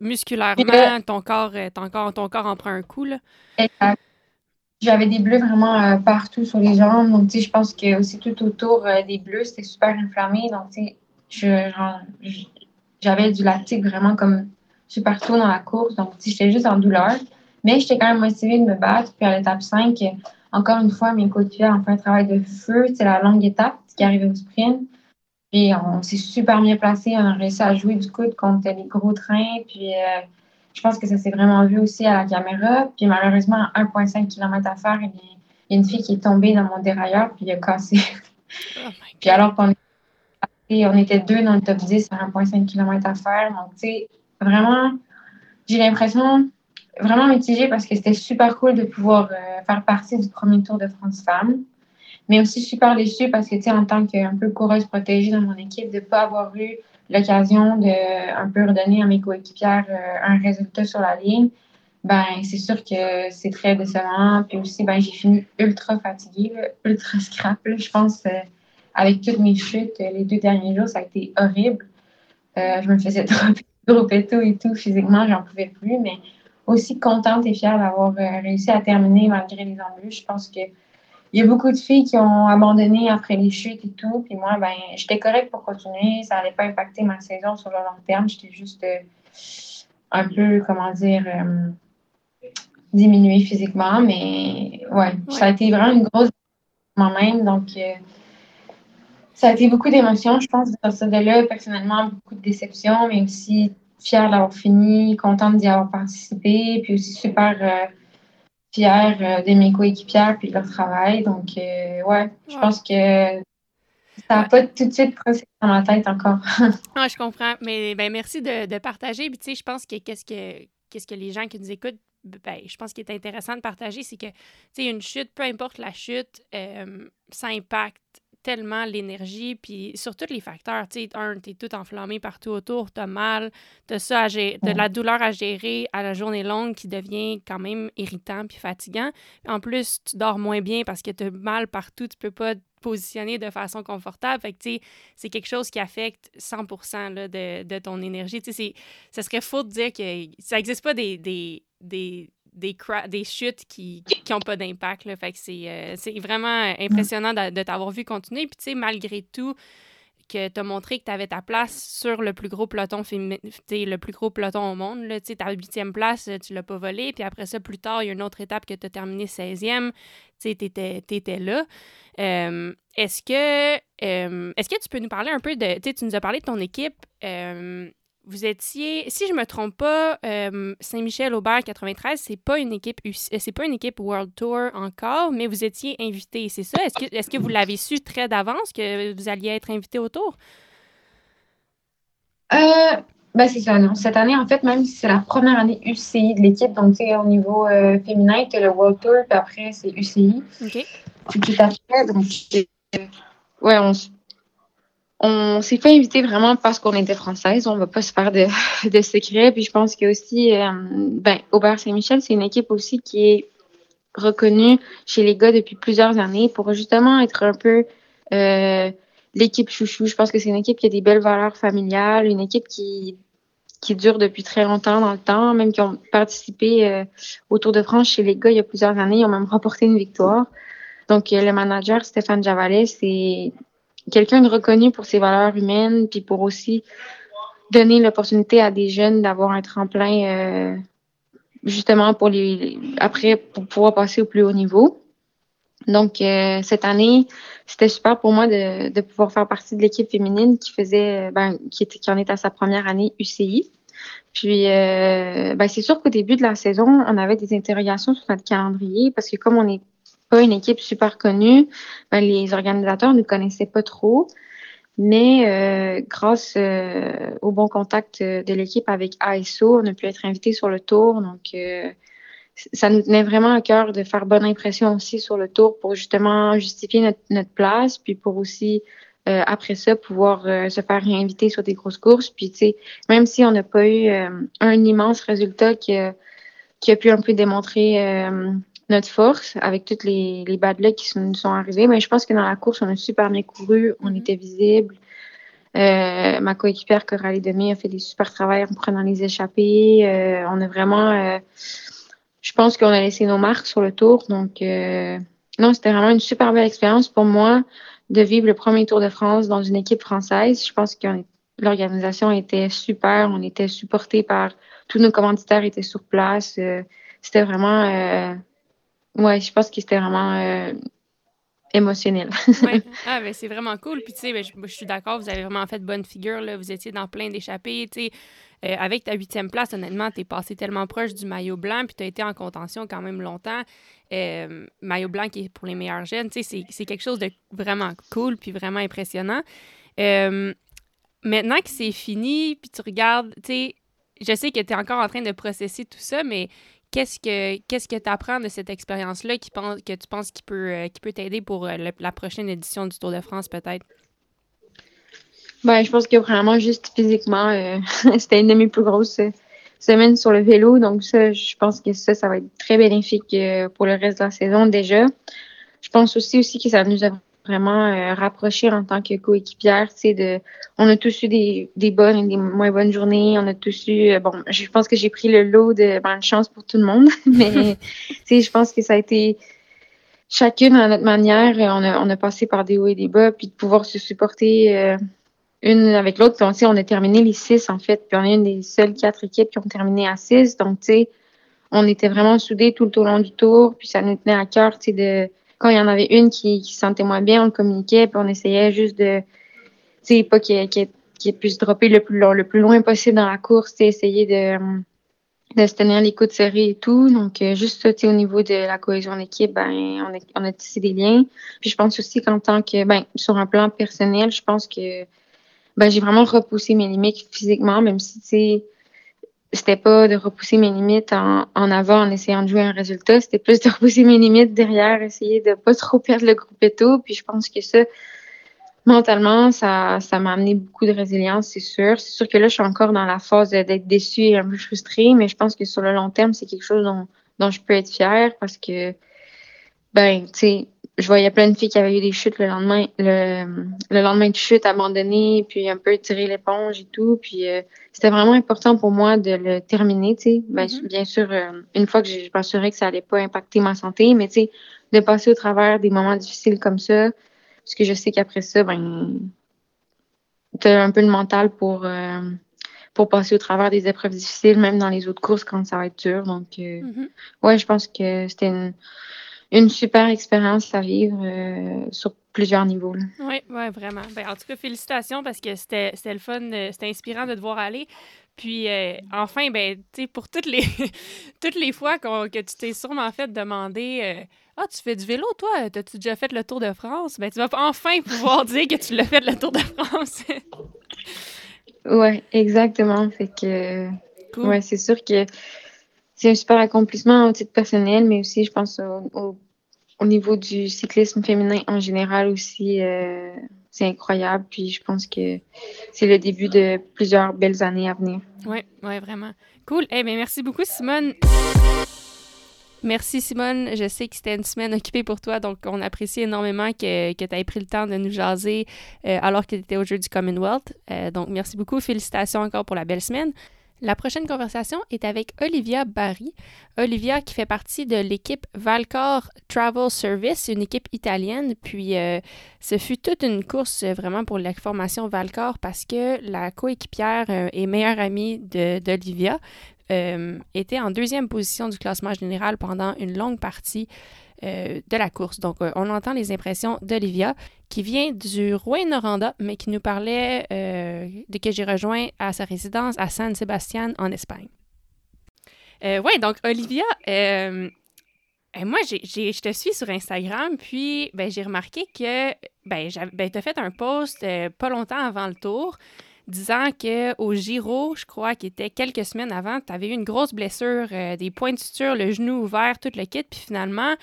musculairement, ton corps, ton, corps, ton corps en prend un coup. Là. J'avais des bleus vraiment partout sur les jambes. Donc, je pense que aussi tout autour des bleus, c'était super inflammé. Donc, j'avais du lactique vraiment comme je partout dans la course. Donc, j'étais juste en douleur. Mais j'étais quand même motivée de me battre. Puis à l'étape 5, encore une fois, mes coéquipiers ont fait un travail de feu. C'est la longue étape qui arrivait au sprint. Puis on s'est super bien placé. On a réussi à jouer du coude contre les gros trains. Puis euh, je pense que ça s'est vraiment vu aussi à la caméra. Puis malheureusement, à 1,5 km à faire, il y a une fille qui est tombée dans mon dérailleur. Puis il a cassé. Oh puis alors qu'on on était deux dans le top 10 à 1,5 km à faire. Donc, tu sais, vraiment, j'ai l'impression vraiment mitigée parce que c'était super cool de pouvoir euh, faire partie du premier Tour de France Femmes. Mais aussi super déçue parce que, tu sais, en tant qu'un peu coureuse protégée dans mon équipe, de ne pas avoir eu l'occasion de un peu redonner à mes coéquipières euh, un résultat sur la ligne, ben c'est sûr que c'est très décevant. Puis aussi, ben j'ai fini ultra fatiguée, ultra scrap. je pense, euh, avec toutes mes chutes, les deux derniers jours, ça a été horrible. je me faisais trop gros tout et tout. Physiquement, j'en pouvais plus, mais aussi contente et fière d'avoir euh, réussi à terminer malgré les embûches. Je pense que il y a beaucoup de filles qui ont abandonné après les chutes et tout. Puis moi, ben, j'étais correcte pour continuer. Ça n'allait pas impacter ma saison sur le long terme. J'étais juste euh, un peu, comment dire, euh, diminuée physiquement. Mais ouais, ça a été vraiment une grosse moi-même. Donc, ça a été beaucoup d'émotions, je pense, de sortir de là. Personnellement, beaucoup de déception, mais aussi fière d'avoir fini, contente d'y avoir participé, puis aussi super euh, fière euh, de mes coéquipières puis de leur travail. Donc, euh, ouais, je pense que ça n'a pas tout de suite procédé dans ma tête encore. ah, je comprends. Mais ben, merci de, partager. Puis, tu sais, je pense que qu'est-ce que qu'est-ce que les gens qui nous écoutent, ben, je pense qu'il est intéressant de partager, c'est que, tu sais, une chute, peu importe la chute, ça impacte tellement l'énergie, puis sur tous les facteurs. Tu sais, un, t'es tout enflammé partout autour, t'as mal, t'as ça à gérer, de la douleur à gérer à la journée longue qui devient quand même irritant puis fatigant. en plus, tu dors moins bien parce que t'as mal partout, tu peux pas te positionner de façon confortable. Fait que, tu sais, c'est quelque chose qui affecte 100 là, de, de, ton énergie. Tu sais, ça serait faux de dire que ça n'existe pas des, des, des des, chutes qui n'ont pas d'impact. Fait que c'est, euh, vraiment impressionnant de, t'avoir vu continuer. Puis, tu sais, malgré tout, que tu as montré que tu avais ta place sur le plus gros peloton le plus gros peloton au monde. Là, ta huitième place, tu l'as pas volé. Puis après ça, plus tard, il y a une autre étape que tu as terminé 16e. Tu étais, là. Est-ce que est-ce que tu peux nous parler un peu de. Tu nous as parlé de ton équipe vous étiez, si je me trompe pas, euh, Saint-Michel Aubert 93, c'est pas une équipe, euh, c'est pas une équipe World Tour encore, mais vous étiez invité, c'est ça? Est-ce que, est-ce que vous l'avez su très d'avance que vous alliez être invité au Tour? Euh, ben c'est ça, non. Cette année, en fait, même si c'est la première année UCI de l'équipe, donc tu au niveau féminin, tu le World Tour, puis après c'est UCI. OK. Puis tout à fait, donc ouais, on on s'est fait inviter vraiment parce qu'on était française. On va pas se faire de, de secret. Puis je pense que aussi, euh, ben, Aubert Saint-Michel, c'est une équipe aussi qui est reconnue chez les gars depuis plusieurs années pour justement être un peu euh, l'équipe chouchou. Je pense que c'est une équipe qui a des belles valeurs familiales, une équipe qui qui dure depuis très longtemps dans le temps, même qui ont participé euh, au Tour de France chez les gars il y a plusieurs années, ils ont même remporté une victoire. Donc, le manager Stéphane Javalet, c'est quelqu'un de reconnu pour ses valeurs humaines, puis pour aussi donner l'opportunité à des jeunes d'avoir un tremplin euh, justement pour les après pour pouvoir passer au plus haut niveau. Donc euh, cette année, c'était super pour moi de, de pouvoir faire partie de l'équipe féminine qui faisait ben, qui était qui en est à sa première année UCI. Puis euh, ben, c'est sûr qu'au début de la saison, on avait des interrogations sur notre calendrier parce que comme on est pas une équipe super connue. Ben, les organisateurs ne connaissaient pas trop. Mais euh, grâce euh, au bon contact de l'équipe avec ASO, on a pu être invité sur le tour. Donc, euh, ça nous tenait vraiment à cœur de faire bonne impression aussi sur le tour pour justement justifier notre, notre place, puis pour aussi, après ça, pouvoir se faire réinviter sur des grosses courses. Puis, tu sais, même si on n'a pas eu un immense résultat qui qui a pu un peu démontrer notre force avec toutes les, les bad luck qui nous sont arrivés. Mais je pense que dans la course, on a super bien couru, on mm-hmm. était visible. Euh, ma coéquipière Coralie Demi a fait des super travail en prenant les échappées. Euh, on a vraiment, euh, je pense qu'on a laissé nos marques sur le tour. Donc, non, c'était vraiment une super belle expérience pour moi de vivre le premier Tour de France dans une équipe française. Je pense que l'organisation était super. On était supportés par tous nos commanditaires étaient sur place. c'était vraiment, ouais, je pense que c'était vraiment émotionnel. ouais. Ah, ben, c'est vraiment cool. Puis, tu sais, ben, je, suis d'accord, vous avez vraiment fait bonne figure. Là. Vous étiez dans plein d'échappées. Tu sais, euh, avec ta huitième place, honnêtement, tu es passé tellement proche du maillot blanc, puis tu as été en contention quand même longtemps. Euh, maillot blanc qui est pour les meilleurs jeunes, tu sais, c'est quelque chose de vraiment cool, puis vraiment impressionnant. Euh, maintenant que c'est fini, puis tu regardes, tu sais, je sais que tu es encore en train de processer tout ça, mais qu'est-ce que qu'est-ce que tu apprends de cette expérience-là qui pense, que tu penses qui peut, euh, qui peut t'aider pour euh, la prochaine édition du Tour de France, peut-être? Ben, je pense que vraiment, juste physiquement, euh, c'était une de mes plus grosses semaines sur le vélo. Donc, ça, je pense que ça, ça va être très bénéfique pour le reste de la saison déjà. Je pense aussi, aussi que ça nous a vraiment euh, rapprocher en tant que coéquipière. Tu sais, de, on a tous eu des, des bonnes et des moins bonnes journées. On a tous eu, euh, bon, je pense que j'ai pris le lot de bonne chance pour tout le monde, mais tu sais, je pense que ça a été chacune à notre manière. On a, on a passé par des hauts et des bas, puis de pouvoir se supporter euh, une avec l'autre. Puis on, on a terminé les six en fait, puis on est une des seules quatre équipes qui ont terminé à six. Donc tu sais, on était vraiment soudés tout le long du tour, puis ça nous tenait à cœur, tu sais, de quand il y en avait une qui, qui se sentait moins bien, on le communiquait, puis on essayait juste de, tu sais, pas qu'il qu puisse dropper le plus, le plus loin possible dans la course, essayer de, de se tenir les coups de et tout. Donc, euh, juste ça, tu sais, au niveau de la cohésion d'équipe, ben, on a, on a tissé des liens. Puis je pense aussi qu'en tant que, ben, sur un plan personnel, je pense que, ben, j'ai vraiment repoussé mes limites physiquement, même si, tu sais, c'était pas de repousser mes limites en, en, avant en essayant de jouer un résultat, c'était plus de repousser mes limites derrière, essayer de pas trop perdre le groupe et tout. Puis je pense que ça, mentalement, ça, ça m'a amené beaucoup de résilience, c'est sûr. C'est sûr que là, je suis encore dans la phase d'être déçue et un peu frustrée, mais je pense que sur le long terme, c'est quelque chose dont, dont je peux être fière parce que, ben, tu sais, je voyais plein de filles qui avaient eu des chutes le lendemain, le, le lendemain de chute abandonnées, puis un peu tirer l'éponge et tout. Puis euh, c'était vraiment important pour moi de le terminer, tu sais. Ben, mm-hmm. Bien sûr, euh, une fois que je m'assurais que ça allait pas impacter ma santé, mais tu sais, de passer au travers des moments difficiles comme ça, parce que je sais qu'après ça, ben, t'as un peu le mental pour euh, pour passer au travers des épreuves difficiles, même dans les autres courses quand ça va être dur. Donc, mm-hmm. ouais, je pense que c'était une une super expérience à vivre euh, sur plusieurs niveaux. Oui, ouais, vraiment. Ben, en tout cas, félicitations parce que c'était le fun, euh, c'était inspirant de te voir aller. Puis euh, enfin, ben, tu sais, pour toutes les toutes les fois que tu t'es sûrement fait demander Ah, tu fais du vélo, toi? As-tu déjà fait le Tour de France? Ben, tu vas enfin pouvoir dire que tu l'as fait le Tour de France. oui, exactement. Fait que ouais, c'est sûr que c'est un super accomplissement au titre personnel, mais aussi, je pense, au, au, niveau du cyclisme féminin en général aussi, euh, c'est incroyable. Puis je pense que c'est le début de plusieurs belles années à venir. Oui, ouais, vraiment. Cool. Eh bien, merci beaucoup, Simone. Merci Simone. Je sais que c'était une semaine occupée pour toi, donc on apprécie énormément que, tu aies pris le temps de nous jaser euh, alors que tu étais au jeu du Commonwealth. Euh, donc merci beaucoup. Félicitations encore pour la belle semaine. La prochaine conversation est avec Olivia Barry. Olivia qui fait partie de l'équipe Valcor Travel Service, une équipe italienne. Puis euh, ce fut toute une course vraiment pour la formation Valcor parce que la coéquipière euh, et meilleure amie d'Olivia euh, était en deuxième position du classement général pendant une longue partie euh, de la course. Donc, euh, on entend les impressions d'Olivia, qui vient du Rouen-Noranda, mais qui nous parlait euh, de que j'ai rejoint à sa résidence à San Sebastian, en Espagne. oui, donc Olivia, moi, je te suis sur Instagram, puis ben, j'ai remarqué que ben, ben tu fait un post pas longtemps avant le tour disant qu'au Giro, je crois qu'il était quelques semaines avant, tu avais eu une grosse blessure, des points de suture, le genou ouvert, tout le kit, puis finalement,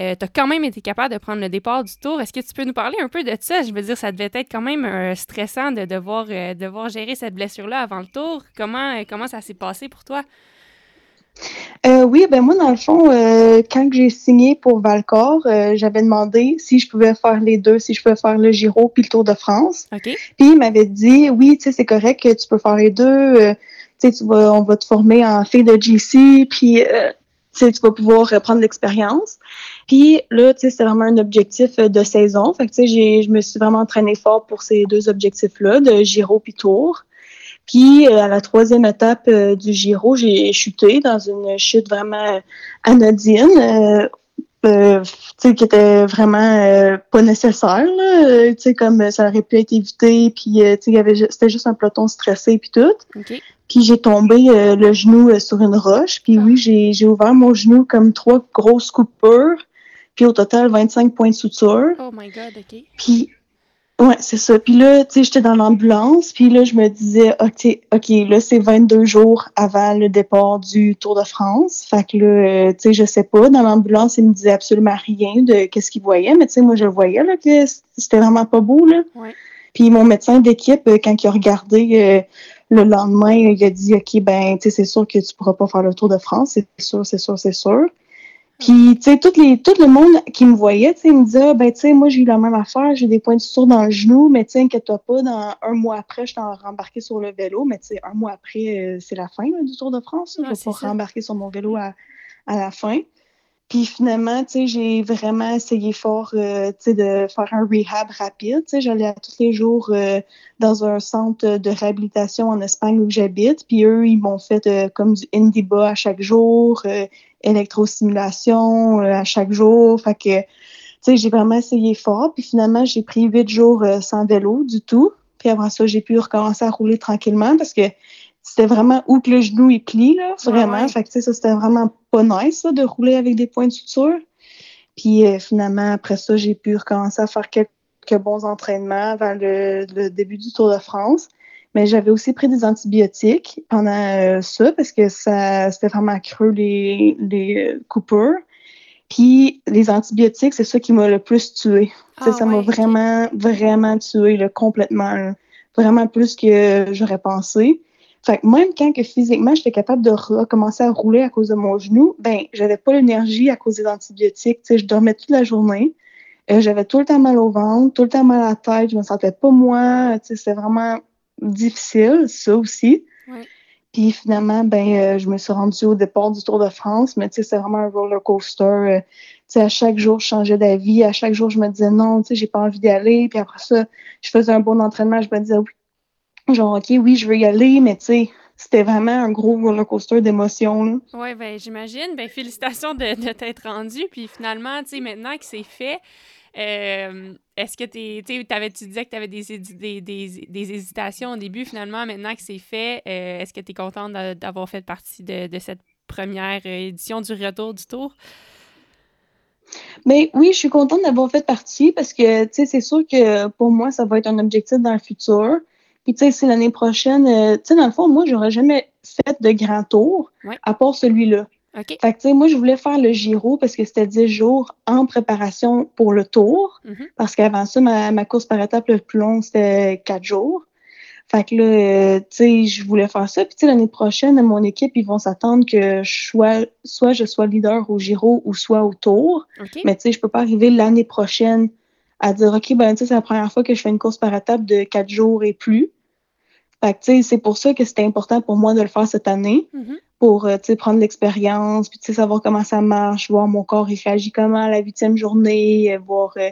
euh, tu as quand même été capable de prendre le départ du tour. Est-ce que tu peux nous parler un peu de ça? Je veux dire, ça devait être quand même euh, stressant de devoir, euh, devoir gérer cette blessure-là avant le tour. Comment, comment ça s'est passé pour toi? Euh, oui, ben moi, dans le fond, euh, quand j'ai signé pour Valcor, euh, j'avais demandé si je pouvais faire les deux, si je pouvais faire le Giro puis le Tour de France. Puis il m'avait dit, oui, tu sais, c'est correct que tu peux faire les deux. tu sais, on va te former en fait de GC, puis tu vas pouvoir prendre l'expérience. Puis là, tu sais, c'est vraiment un objectif de saison. Fait que, tu sais, je me suis vraiment entraînée fort pour ces deux objectifs-là, de Giro puis Tour. Puis euh, à la troisième étape euh, du Giro, j'ai chuté dans une chute vraiment anodine. Euh, euh, qui était vraiment pas nécessaire là, sais comme ça aurait pu être évité puis c'était juste un peloton stressé puis tout. Puis j'ai tombé le genou sur une roche. Puis oui j'ai j'ai ouvert mon genou comme trois grosses coupures. Puis au total 25 points de suture. Oh my god ok. Puis Ouais, c'est ça. Puis là, tu sais, j'étais dans l'ambulance, puis là, je me disais, OK, OK, là, c'est 22 jours avant le départ du Tour de France. Fait que là, euh, tu sais, je sais pas, dans l'ambulance, il me disait absolument rien de qu'est-ce qu'il voyait, mais tu sais, moi, je voyais, là, que c'était vraiment pas beau, là. Ouais. Puis mon médecin d'équipe, euh, quand il a regardé euh, le lendemain, il a dit, OK, ben, tu sais, c'est sûr que tu pourras pas faire le Tour de France, c'est sûr, c'est sûr, c'est sûr. Puis, tu sais, tout, les, tout le monde qui me voyait, tu sais, me disait, ah, ben, tu sais, moi, j'ai eu la même affaire, j'ai des points de suture dans le genou, mais tu sais, inquiète-toi pas, dans un mois après, je t'ai rembarqué sur le vélo, mais tu sais, un mois après, euh, c'est la fin du Tour de France. je vais pas rembarquer sur mon vélo à, à la fin. Puis finalement, tu sais, j'ai vraiment essayé fort, euh, tu sais, de faire un rehab rapide. Tu sais, j'allais tous les jours euh, dans un centre de réhabilitation en Espagne où j'habite. Puis eux, ils m'ont fait euh, comme du Indiba à chaque jour, électrostimulation à chaque jour. Fait que, tu sais, j'ai vraiment essayé fort. Puis finalement, j'ai pris huit jours sans vélo du tout. Puis après ça, j'ai pu recommencer à rouler tranquillement parce que c'était vraiment où que le genou est plie, là, vraiment. Fait que, ça, c'était vraiment pas nice, de rouler avec des points de suture. Puis euh, finalement, après ça, j'ai pu recommencer à faire quelques bons entraînements avant le, début du Tour de France. Mais j'avais aussi pris des antibiotiques pendant euh, ça parce que ça c'était vraiment creux les, les euh, Puis les antibiotiques, c'est ça qui m'a le plus tué. Ah ça m'a vraiment, vraiment tué complètement. Vraiment plus que j'aurais pensé. Fait que même quand que physiquement j'étais capable de recommencer à rouler à cause de mon genou, ben j'avais pas l'énergie à cause des antibiotiques. sais, je dormais toute la journée. Euh, j'avais tout le temps mal au ventre, tout le temps mal à la tête, je me sentais pas moi. C'était vraiment difficile, ça aussi. Puis finalement, ben euh, je me suis rendue au départ du Tour de France, mais c'est vraiment un roller coaster. Euh, à chaque jour, je changeais d'avis. À chaque jour, je me disais non, j'ai pas envie d'y aller. Puis après ça, je faisais un bon entraînement. Je me disais oui, genre, OK, oui, je veux y aller, mais tu sais, c'était vraiment un gros roller coaster d'émotions. Oui, ben j'imagine. Ben félicitations de, de t'être rendu. Puis finalement, tu sais, maintenant que c'est fait, euh, est-ce que tu tu disais que tu avais des, des, des, des, hésitations au début. Finalement, maintenant que c'est fait, euh, est-ce que tu es contente d'avoir fait partie de, de, cette première édition du Retour du Tour? Mais oui, je suis contente d'avoir fait partie parce que, tu sais, c'est sûr que pour moi, ça va être un objectif dans le futur. Puis, tu sais, si l'année prochaine, euh, tu sais, dans le fond, moi, j'aurais jamais fait de grand tour, à part celui-là. Fait que, tu sais, moi, je voulais faire le Giro parce que c'était 10 jours en préparation pour le tour. Mm-hmm. Parce qu'avant ça, ma, course par étape le plus long, c'était 4 jours. Fait que là, euh, tu sais, je voulais faire ça. Puis, tu sais, l'année prochaine, mon équipe, ils vont s'attendre que je sois, soit je sois leader au Giro ou soit au Tour. Mais, tu sais, je peux pas arriver l'année prochaine à dire, OK, ben, tu sais, c'est la première fois que je fais une course par étape de quatre jours et plus. Fait que, tu sais, c'est pour ça que c'était important pour moi de le faire cette année. Mm-hmm. Pour, euh, tu sais, prendre l'expérience, puis, tu sais, savoir comment ça marche, voir mon corps, il réagit comment à la huitième journée, euh, voir, euh,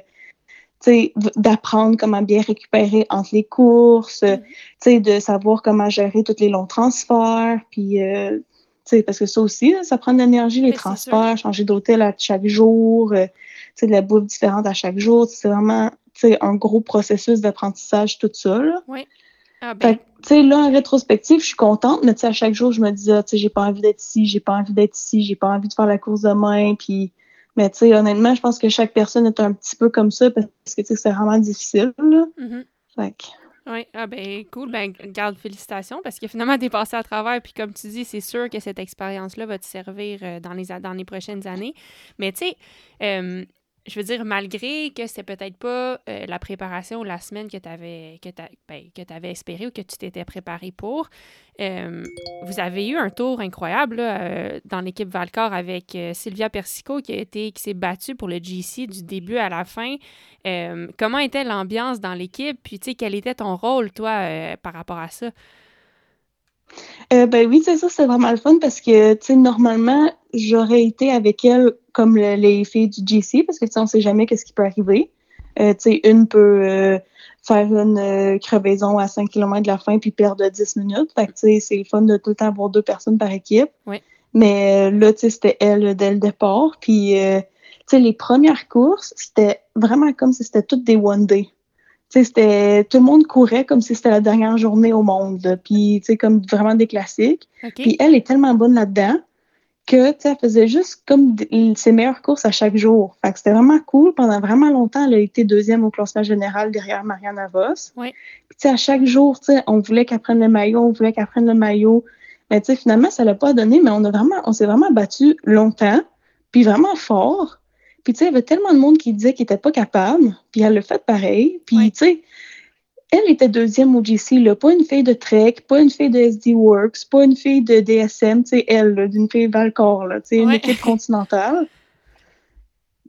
tu sais, d'apprendre comment bien récupérer entre les courses, tu sais, de savoir comment gérer tous les longs transferts, puis, tu sais, parce que ça aussi, ça prend de l'énergie, les transferts, changer d'hôtel à chaque jour, de la bouffe différente à chaque jour. C'est vraiment un gros processus d'apprentissage, tout ça. Là. Oui. Ah ben. Là, en rétrospective, je suis contente, mais à chaque jour, je me dis, ah, j'ai pas envie d'être ici, j'ai pas envie d'être ici, j'ai pas envie de faire la course demain. Puis, mais tu sais, honnêtement, je pense que chaque personne est un petit peu comme ça parce que c'est vraiment difficile. Là. Mm-hmm. Fait oui, ah ben cool, ben garde félicitations parce que finalement t'es passé à travers puis comme tu dis, c'est sûr que cette expérience-là va te servir euh, dans les dans les prochaines années. Mais tu sais, euh, je veux dire, malgré que c'était peut-être pas euh, la préparation ou la semaine que tu avais, ben, espéré ou que tu t'étais préparé pour, euh, vous avez eu un tour incroyable euh, dans l'équipe Valcor avec Sylvia Persico qui s'est battue pour le GC du début à la fin. comment était l'ambiance dans l'équipe? Puis, quel était ton rôle, toi, par rapport à ça? ben oui, c'est ça, c'est vraiment le fun parce que, tu normalement, j'aurais été avec elle comme les filles du GC parce que, tu sais, on sait jamais qu'est-ce qui peut arriver. Euh, tu sais, une peut euh, faire une euh, crevaison à 5 km de la fin puis perdre 10 minutes. Fait que, c'est le fun de tout le temps avoir deux personnes par équipe. Oui. Mais là, tu sais, c'était elle dès le départ. Puis, tu sais, les premières courses, c'était vraiment comme si c'était toutes des one-day c'était tout le monde courait comme si c'était la dernière journée au monde. Puis, tu sais, comme vraiment des classiques. Puis elle est tellement bonne là-dedans que, tu sais, elle faisait juste comme ses meilleures courses à chaque jour. Fait que c'était vraiment cool. Pendant vraiment longtemps, elle a été deuxième au classement général derrière Marianne Vos. Oui. Puis, tu sais, à chaque jour, tu sais, on voulait qu'elle prenne le maillot, on voulait qu'elle prenne le maillot. Mais, tu sais, finalement, ça l'a pas donné, mais on a vraiment, on s'est vraiment battu longtemps, puis vraiment fort. Puis, tu sais, il y avait tellement de monde qui disait qu'il n'était pas capable, puis elle l'a fait pareil. Puis, tu sais, elle était deuxième au GC, là, pas une fille de Trek, pas une fille de SD Works, pas une fille de DSM, tu sais, elle, d'une fille Valcor, là, tu sais, une équipe continentale.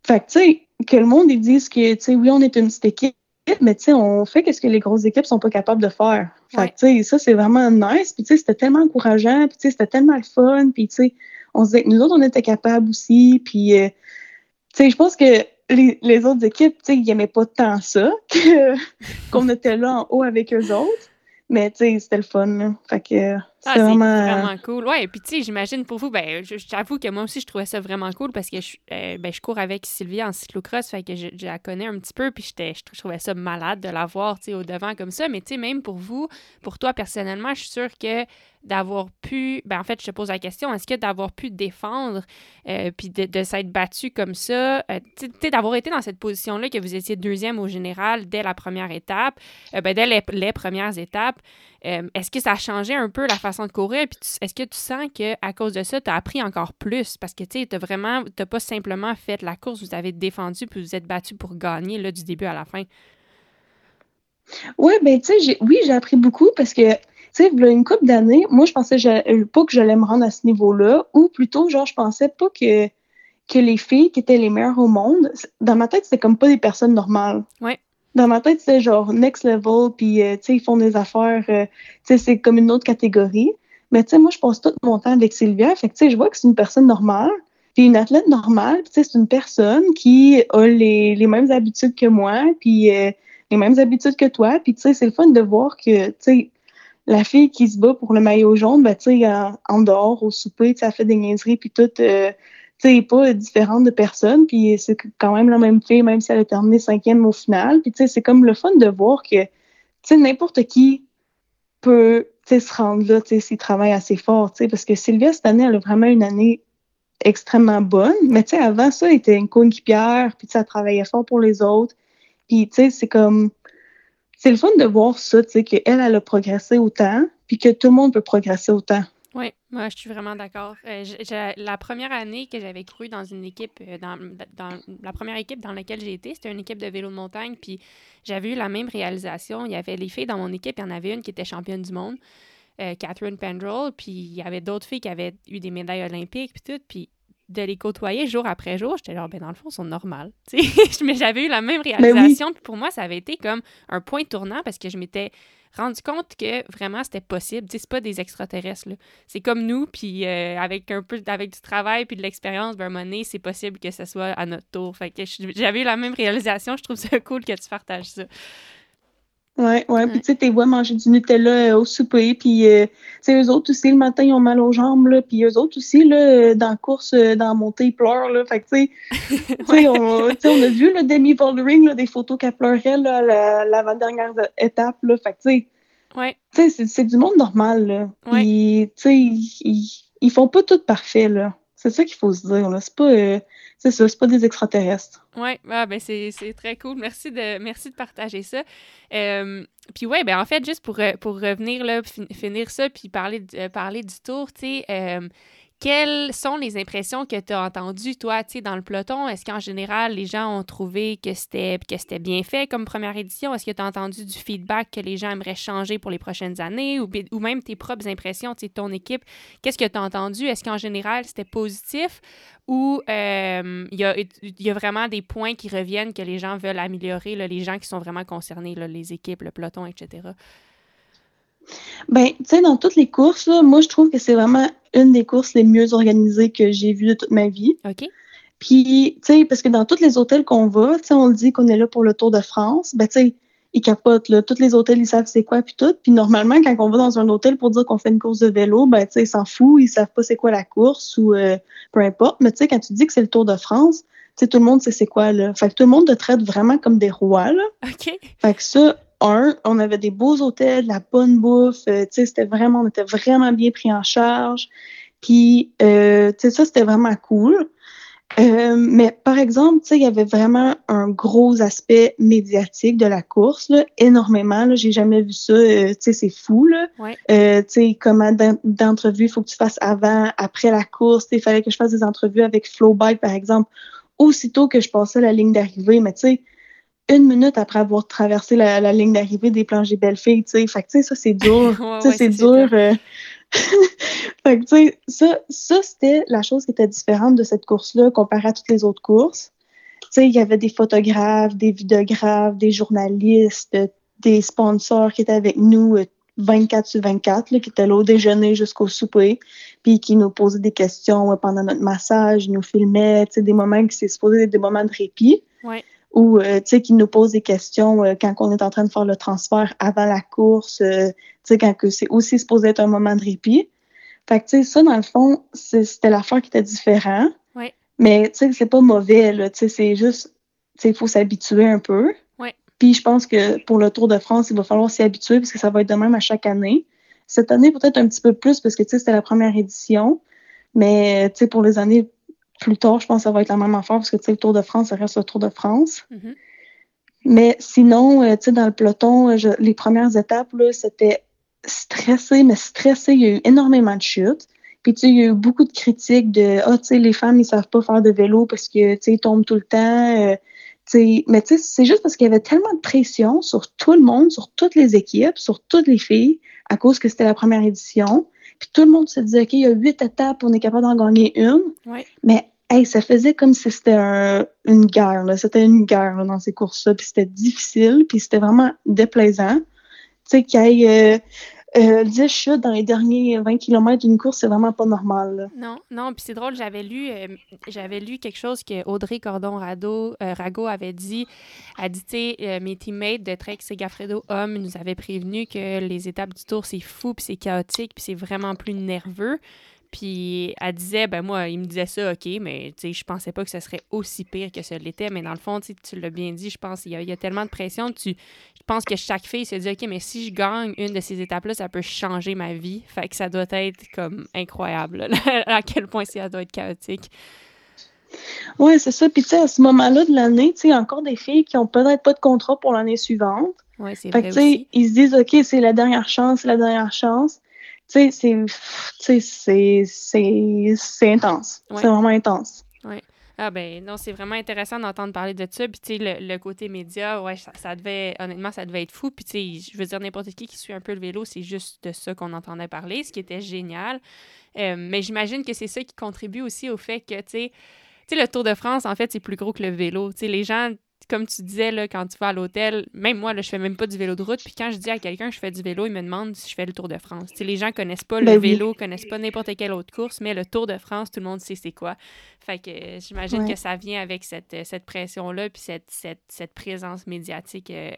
Fait que, tu sais, que le monde, ils disent que, tu sais, oui, on est une petite équipe, mais tu sais, on fait qu'est-ce que les grosses équipes sont pas capables de faire. Fait que, tu sais, ça, c'est vraiment nice. Puis, tu sais, c'était tellement encourageant. Puis, tu sais, c'était tellement le fun. Puis, tu sais, on se disait que nous autres, on était capables aussi. Puis, euh, je pense que les, autres équipes, tu sais, ils n'aimaient pas tant ça qu'on était là en haut avec eux autres. Mais, tu sais, c'était le fun. Fait que ah, c'est vraiment... cool. Ouais, et puis tu sais, j'imagine pour vous, ben, j'avoue que moi aussi, je trouvais ça vraiment cool parce que je, euh, ben, je cours avec Sylvie en cyclocross, fait que je, la connais un petit peu, puis je trouvais ça malade de la voir, tu sais, au devant comme ça. Mais tu sais, même pour vous, pour toi personnellement, je suis sûre que d'avoir pu, ben en fait, je te pose la question, est-ce que d'avoir pu défendre, euh, puis de, s'être battu comme ça, euh, tu sais, d'avoir été dans cette position-là, que vous étiez deuxième au général dès la première étape, ben, dès les, les premières étapes, est-ce que ça a changé un peu la façon de courir? Puis est-ce que tu sens qu'à cause de ça, tu as appris encore plus? Parce que tu sais, tu vraiment, tu pas simplement fait la course, vous avez défendu puis vous êtes battu pour gagner là, du début à la fin. Oui, ben tu sais, oui, j'ai appris beaucoup parce que, tu sais, une couple d'années, moi, je pensais euh, pas que j'allais me rendre à ce niveau-là, ou plutôt, genre, je pensais pas que, que les filles qui étaient les meilleures au monde, dans ma tête, c'était comme pas des personnes normales. Oui dans ma tête, c'est genre next level, puis euh, tu sais, ils font des affaires, euh, tu sais, c'est comme une autre catégorie. Mais tu sais, moi, je passe tout mon temps avec Sylvia, fait que tu sais, je vois que c'est une personne normale, puis une athlète normale, tu sais, c'est une personne qui a les, les mêmes habitudes que moi, puis euh, les mêmes habitudes que toi, puis tu sais, c'est le fun de voir que, tu sais, la fille qui se bat pour le maillot jaune, ben, tu sais, en, dehors, au souper, tu sais, elle fait des niaiseries, puis tout, sais, pas différente de personne, puis c'est quand même la même fille, même si elle a terminé cinquième au final. Puis, tu sais, c'est comme le fun de voir que, tu sais, n'importe qui peut, tu sais, se rendre là, tu sais, s'il travaille assez fort, tu sais, parce que Sylvia, cette année, elle a vraiment une année extrêmement bonne, mais tu sais, avant ça, elle était une coéquipière, puis tu sais, elle travaillait fort pour les autres. Puis, tu sais, c'est comme, c'est le fun de voir ça, tu sais, qu'elle, elle a progressé autant, puis que tout le monde peut progresser autant. Moi, je suis vraiment d'accord. Euh, la première année que j'avais cru dans une équipe, euh, dans, la première équipe dans laquelle j'ai été, c'était une équipe de vélo de montagne, puis j'avais eu la même réalisation. Il y avait les filles dans mon équipe, il y en avait une qui était championne du monde, euh, Catherine Pendrell, puis il y avait d'autres filles qui avaient eu des médailles olympiques, puis tout, puis de les côtoyer jour après jour, j'étais genre, ben dans le fond, ils sont normales. Mais j'avais eu la même ben réalisation. Puis pour moi, ça avait été comme un point tournant parce que je m'étais rendu compte que vraiment c'était possible. C'est pas des extraterrestres. C'est comme nous, puis euh, avec un peu avec du travail puis de l'expérience, ben, monnaie, c'est possible que ce soit à notre tour. Fait que j'avais eu la même réalisation. Je trouve ça cool que tu partages ça. Ouais, ouais. Puis, tu sais, t'es vois manger du Nutella euh, au souper. Puis, euh, tu sais, eux autres aussi, le matin, ils ont mal aux jambes. Là, puis, eux autres aussi, là, dans la course, dans la montée, ils pleurent. Là. Fait que, tu sais, on, on, a vu le Demi Voldering, des photos qu'elle pleurait là, l'avant-dernière étape. Là. Fait que, tu sais, ouais. c'est du monde normal. Là. Ouais. Puis, tu sais, ils, ils, font pas tout parfait. là. C'est ça qu'il faut se dire. C'est pas, euh, c'est ça, c'est pas des extraterrestres. Oui, ah, ben c'est, très cool. Merci de, merci de partager ça. Euh, puis ouais, ben en fait, juste pour, pour revenir là, finir ça, puis parler, parler du tour, tu sais, euh, quelles sont les impressions que tu as entendues, toi, dans le peloton? Est-ce qu'en général, les gens ont trouvé que c'était, que c'était bien fait comme première édition? Est-ce que tu as entendu du feedback que les gens aimeraient changer pour les prochaines années ou, même tes propres impressions, sais, ton équipe? Qu'est-ce que tu as entendu? Est-ce qu'en général, c'était positif ou euh, il y, a, y, a, vraiment des points qui reviennent que les gens veulent améliorer, là, les gens qui sont vraiment concernés, là, les équipes, le peloton, etc.? Ben, tu sais, dans toutes les courses, moi, je trouve que c'est vraiment une des courses les mieux organisées que j'ai vues de toute ma vie. OK. Puis, tu sais, parce que dans tous les hôtels qu'on va, tu sais, on dit qu'on est là pour le Tour de France. Ben, tu sais, ils capotent, là. Tous les hôtels, ils savent c'est quoi, puis tout. Puis normalement, quand on va dans un hôtel pour dire qu'on fait une course de vélo, ben, tu sais, ils s'en foutent, ils savent pas c'est quoi la course ou euh, peu importe. Mais tu sais, quand tu dis que c'est le Tour de France, sais, tout le monde sait c'est quoi, là. Fait que tout le monde te traite vraiment comme des rois, là. OK. Fait que ça, un, on avait des beaux hôtels, la bonne bouffe, euh, tu sais, c'était vraiment, on était vraiment bien pris en charge. Puis, euh, tu sais, ça, c'était vraiment cool. Euh, mais par exemple, tu sais, il y avait vraiment un gros aspect médiatique de la course, là, énormément. Là, j'ai jamais vu ça. tu sais, c'est fou, là. Ouais. tu sais, comment d'entrevues il faut que tu fasses avant, après la course. Il fallait que je fasse des entrevues avec Flowbike, par exemple, aussitôt que je passais la ligne d'arrivée. Mais tu sais, une minute après avoir traversé la, ligne d'arrivée des plongées Bellefille, tu sais. Fait que, tu sais, ça, c'est dur. ça, c'est dur. Euh. fait que, tu sais, ça, ça c'était la chose qui était différente de cette course-là comparée à toutes les autres courses. Tu sais, il y avait des photographes, des vidéographes, des journalistes, des sponsors qui étaient avec nous 24 euh, sur 24, là, qui étaient là au déjeuner jusqu'au souper, puis qui nous posaient des questions pendant notre massage, nous sais, des moments qui s'est supposé des moments de répit. Ouais ou euh, tu sais qui nous pose des questions euh, quand on est en train de faire le transfert avant la course, euh, tu sais quand c'est aussi supposé être un moment de répit. Fait que tu sais ça dans le fond, c'était l'affaire qui était différent. Ouais. Mais tu sais c'est pas mauvais là, tu sais c'est juste tu sais il faut s'habituer un peu. Puis je pense que pour le Tour de France, il va falloir s'y habituer parce que ça va être de même à chaque année. Cette année peut-être un petit peu plus parce que tu sais c'était la première édition, mais tu sais pour les années plus tard, je pense que ça va être la même affaire parce que le Tour de France, ça reste le Tour de France. Mm-hmm. Mais sinon, euh, dans le peloton, euh, les premières étapes, c'était stressé, mais stressé. Il y a eu énormément de chutes. Puis, il y a eu beaucoup de critiques de Ah, tu sais, les femmes, ils savent pas faire de vélo parce que, tu sais, ils tombent tout le temps. Euh, mais tu sais, c'est juste parce qu'il y avait tellement de pression sur tout le monde, sur toutes les équipes, sur toutes les filles, à cause que c'était la première édition. Puis tout le monde se disait, OK, il y a huit étapes, on est capable d'en gagner une. Mais hey, ça faisait comme si c'était une guerre. C'était une guerre dans ces courses-là. Puis c'était difficile, puis c'était vraiment déplaisant. Tu sais, qu'il y ait euh, euh, 10 chutes dans les derniers 20 km d'une course, c'est vraiment pas normal. Non, non, puis c'est drôle, j'avais lu, euh, lu quelque chose que Audrey Cordon-Rago euh, avait dit. Elle dit, tu sais, euh, mes teammates de Trek Segafredo Homme nous avaient prévenu que les étapes du tour, c'est fou, puis c'est chaotique, puis c'est vraiment plus nerveux. Puis elle disait, ben moi, il me disait ça, OK, mais tu sais, je pensais pas que ce serait aussi pire que ce l'était. Mais dans le fond, tu l'as bien dit, je pense qu'il y, a tellement de pression. Tu, je pense que chaque fille se dit, OK, mais si je gagne une de ces étapes-là, ça peut changer ma vie. Fait que ça doit être comme incroyable, à quel point ça doit être chaotique. Oui, c'est ça. Puis tu sais, à ce moment-là de l'année, tu sais, il y a encore des filles qui ont peut-être pas de contrat pour l'année suivante. Oui, c'est vrai. Fait que, aussi. Ils se disent, OK, c'est la dernière chance, c'est la dernière chance tu sais, c'est intense. C'est vraiment intense. Oui. Ah ben non, c'est vraiment intéressant d'entendre parler de ça. Puis tu sais, le, côté média, ouais, ça, devait, honnêtement, ça devait être fou. Puis tu sais, je veux dire, n'importe qui qui suit un peu le vélo, c'est juste de ça qu'on entendait parler, ce qui était génial. Euh, mais j'imagine que c'est ça qui contribue aussi au fait que, tu sais, le Tour de France, en fait, c'est plus gros que le vélo. Tu sais, les gens comme tu disais, là, quand tu vas à l'hôtel, même moi, là, je fais même pas du vélo de route. Puis quand je dis à quelqu'un que je fais du vélo, il me demande si je fais le Tour de France. les gens connaissent pas le ben vélo, connaissent pas n'importe quelle autre course, mais le Tour de France, tout le monde sait c'est quoi. Fait que euh, j'imagine que ça vient avec cette, euh, cette pression-là, puis cette, cette, cette, présence médiatique euh,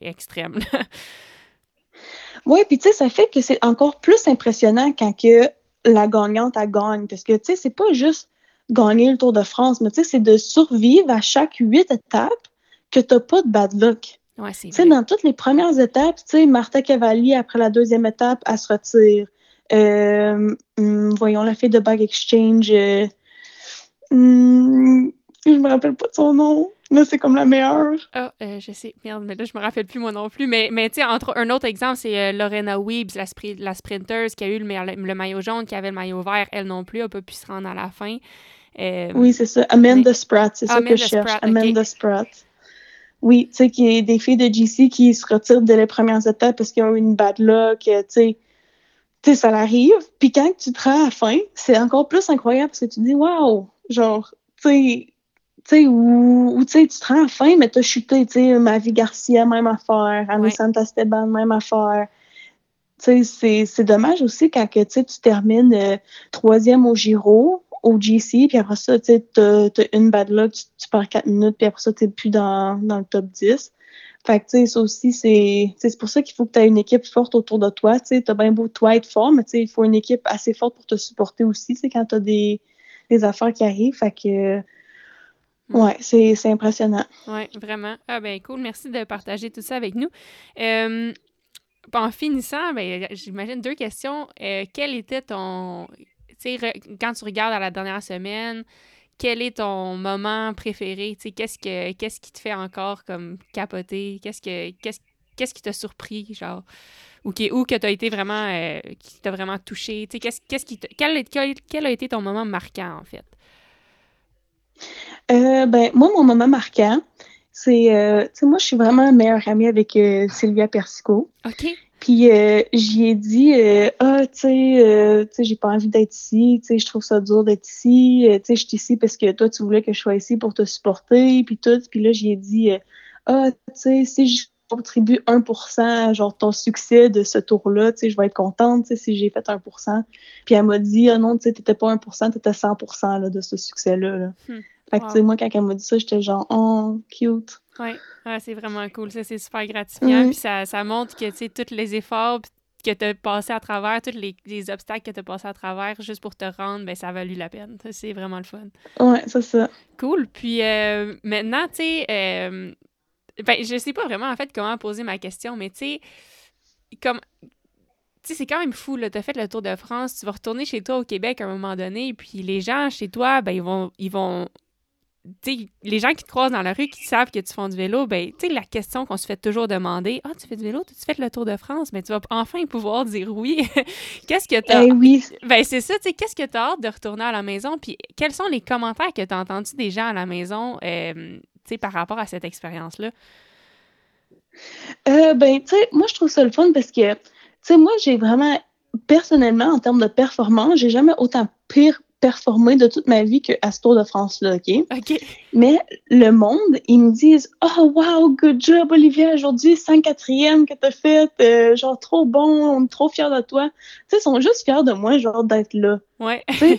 extrême. oui, puis tu sais, ça fait que c'est encore plus impressionnant quand que la gagnante, a gagne. Parce que, tu sais, c'est pas juste gagner le Tour de France, mais tu sais, c'est de survivre à chaque huit étapes que tu n'as pas de bad luck. Ouais, c'est Tu sais, dans toutes les premières étapes, tu sais, Martha Cavalli, après la deuxième étape, elle se retire. Euh, hum, voyons, la fille de Bag Exchange. Euh, hum, je me rappelle pas de son nom. Là, c'est comme la meilleure. Ah, euh, je sais. Merde, mais là, je me rappelle plus moi non plus. Mais, mais tu sais, entre un autre exemple, c'est euh, Lorena Weebs, la, la sprinter qui a eu le, maillot jaune, qui avait le maillot vert. Elle non plus n'a pas pu se rendre à la fin. Euh, oui, c'est ça. Amanda Spratt, c'est ça que je cherche. Amanda Spratt. Oui, tu sais, qu'il y a des filles de GC qui se retirent dès les premières étapes parce qu'ils ont eu une bad luck, tu sais. Tu sais, ça l'arrive. Puis quand tu te rends à la fin, c'est encore plus incroyable parce que tu te dis, waouh, genre, tu sais, sais, ou, tu sais, tu te rends à fin, mais t'as chuté, tu sais, Mavi Garcia, même affaire, Anne Santa Esteban, même affaire. Tu sais, c'est dommage aussi quand que, tu termines euh, troisième au Giro, au GC, puis après ça, tu sais, t'as une bad luck, tu, perds quatre minutes, puis après ça, t'es plus dans, dans le top 10. Fait que, tu sais, ça aussi, c'est pour ça qu'il faut que tu aies une équipe forte autour de toi. Tu sais, t'as bien beau toi être fort, mais tu sais, il faut une équipe assez forte pour te supporter aussi, tu quand t'as des, des affaires qui arrivent. Fait que, oui, c'est impressionnant. Oui, vraiment. Ah ben cool, merci de partager tout ça avec nous. Euh, en finissant, ben, j'imagine deux questions. Euh, quel était ton... Tu sais, quand tu regardes à la dernière semaine, quel est ton moment préféré? Qu'est-ce, que, qu'est-ce qui te fait encore comme capoter? Qu'est-ce, que, qu'est-ce, qu'est-ce qui t'a surpris, genre? Ou, qui, ou que été vraiment... Euh, qui t'a vraiment touché? Tu sais, qu'est-ce, qu'est-ce qui quel, quel a été ton moment marquant, en fait? Euh, ben, moi, mon moment marquant, c'est, euh, tu sais, moi, je suis vraiment meilleure amie avec Sylvia Persico. OK. Puis j'y ai dit, ah, tu sais, tu sais, j'ai pas envie d'être ici, tu sais, je trouve ça dur d'être ici, tu sais, je suis ici parce que toi, tu voulais que je sois ici pour te supporter, puis tout. Puis là, j'y ai dit, ah, tu sais, si je contribue 1%, genre ton succès de ce tour-là, tu sais, je vais être contente, tu sais, si j'ai fait 1%. Puis elle m'a dit, ah non, tu sais, t'étais pas 1%, t'étais 100% là, de ce succès-là. Là. Hmm. Fait que, tu sais, moi, quand elle m'a dit ça, j'étais genre, oh, cute. Oui, ouais, c'est vraiment cool. Ça, c'est super gratifiant. Puis ça, ça montre que, tu sais, tous les efforts que tu as passé à travers, tous les, les obstacles que tu as passé à travers juste pour te rendre, ben ça a valu la peine. C'est vraiment le fun. Ouais, c'est ça. Cool. Puis euh, maintenant, tu sais, euh, ben, je sais pas vraiment, en fait, comment poser ma question, mais tu sais, comme tu sais, c'est quand même fou, là. T'as fait le tour de France, tu vas retourner chez toi au Québec à un moment donné, puis les gens chez toi, ben, ils vont, ils vont les gens qui te croisent dans la rue, qui savent que tu fais du vélo, ben, tu sais, la question qu'on se fait toujours demander, ah, tu fais du vélo, tu fais le Tour de France, mais tu vas enfin pouvoir dire oui. qu'est-ce que tu as... Eh oui. Ben, c'est ça, tu sais, qu'est-ce que tu as hâte de retourner à la maison, puis quels sont les commentaires que tu as entendus des gens à la maison, euh, tu sais, par rapport à cette expérience-là? Euh, ben, tu sais, moi, je trouve ça le fun parce que, tu sais, moi, j'ai vraiment, personnellement, en termes de performance, j'ai jamais autant pire performé de toute ma vie qu'à ce Tour de France-là, OK? OK. Mais le monde, ils me disent Oh, wow, good job, Olivia, aujourd'hui, 104e que t'as fait, euh, genre, trop bon, on est trop fiers de toi. Tu sais, ils sont juste fiers de moi, genre, d'être là. Ouais. tu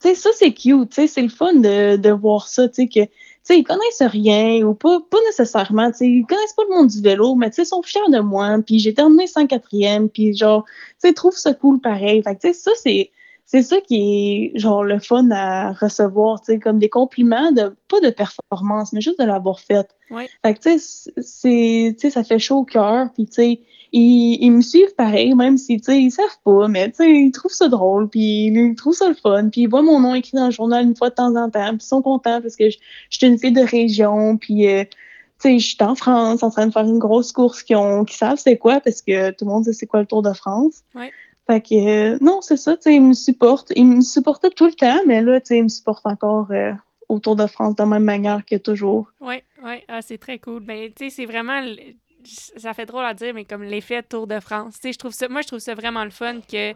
sais, ça, c'est cute, tu sais, c'est le fun de, de voir ça, tu sais, que sais, ils connaissent rien ou pas, pas nécessairement, tu sais, ils connaissent pas le monde du vélo, mais tu sais, ils sont fiers de moi, puis j'ai terminé 104e, puis genre, tu sais, ils trouvent ça cool pareil. Fait que, tu sais, ça, c'est, c'est ça qui est genre le fun à recevoir, tu sais, comme des compliments de pas de performance, mais juste de l'avoir fait. Ouais. Fait que tu sais, c'est, tu sais, ça fait chaud au cœur, puis tu sais, ils, ils, me suivent pareil, même si tu sais, ils savent pas, mais tu sais, ils trouvent ça drôle, puis ils trouvent ça le fun, puis ils voient mon nom écrit dans le journal une fois de temps en temps, puis ils sont contents parce que je, je suis une fille de région, puis euh, tu sais, je suis en France en train de faire une grosse course qui ont qui savent c'est quoi parce que tout le monde sait c'est quoi le Tour de France. Ouais. Fait que, euh, non, c'est ça, tu sais, ils me supportent. Ils me supportaient tout le temps, mais là, tu sais, ils me supportent encore euh, autour de France de la même manière que toujours. Oui, oui, ah, c'est très cool. Ben, tu sais, c'est vraiment, ça fait drôle à dire, mais comme l'effet Tour de France. Tu sais, je trouve ça, moi, je trouve ça vraiment le fun que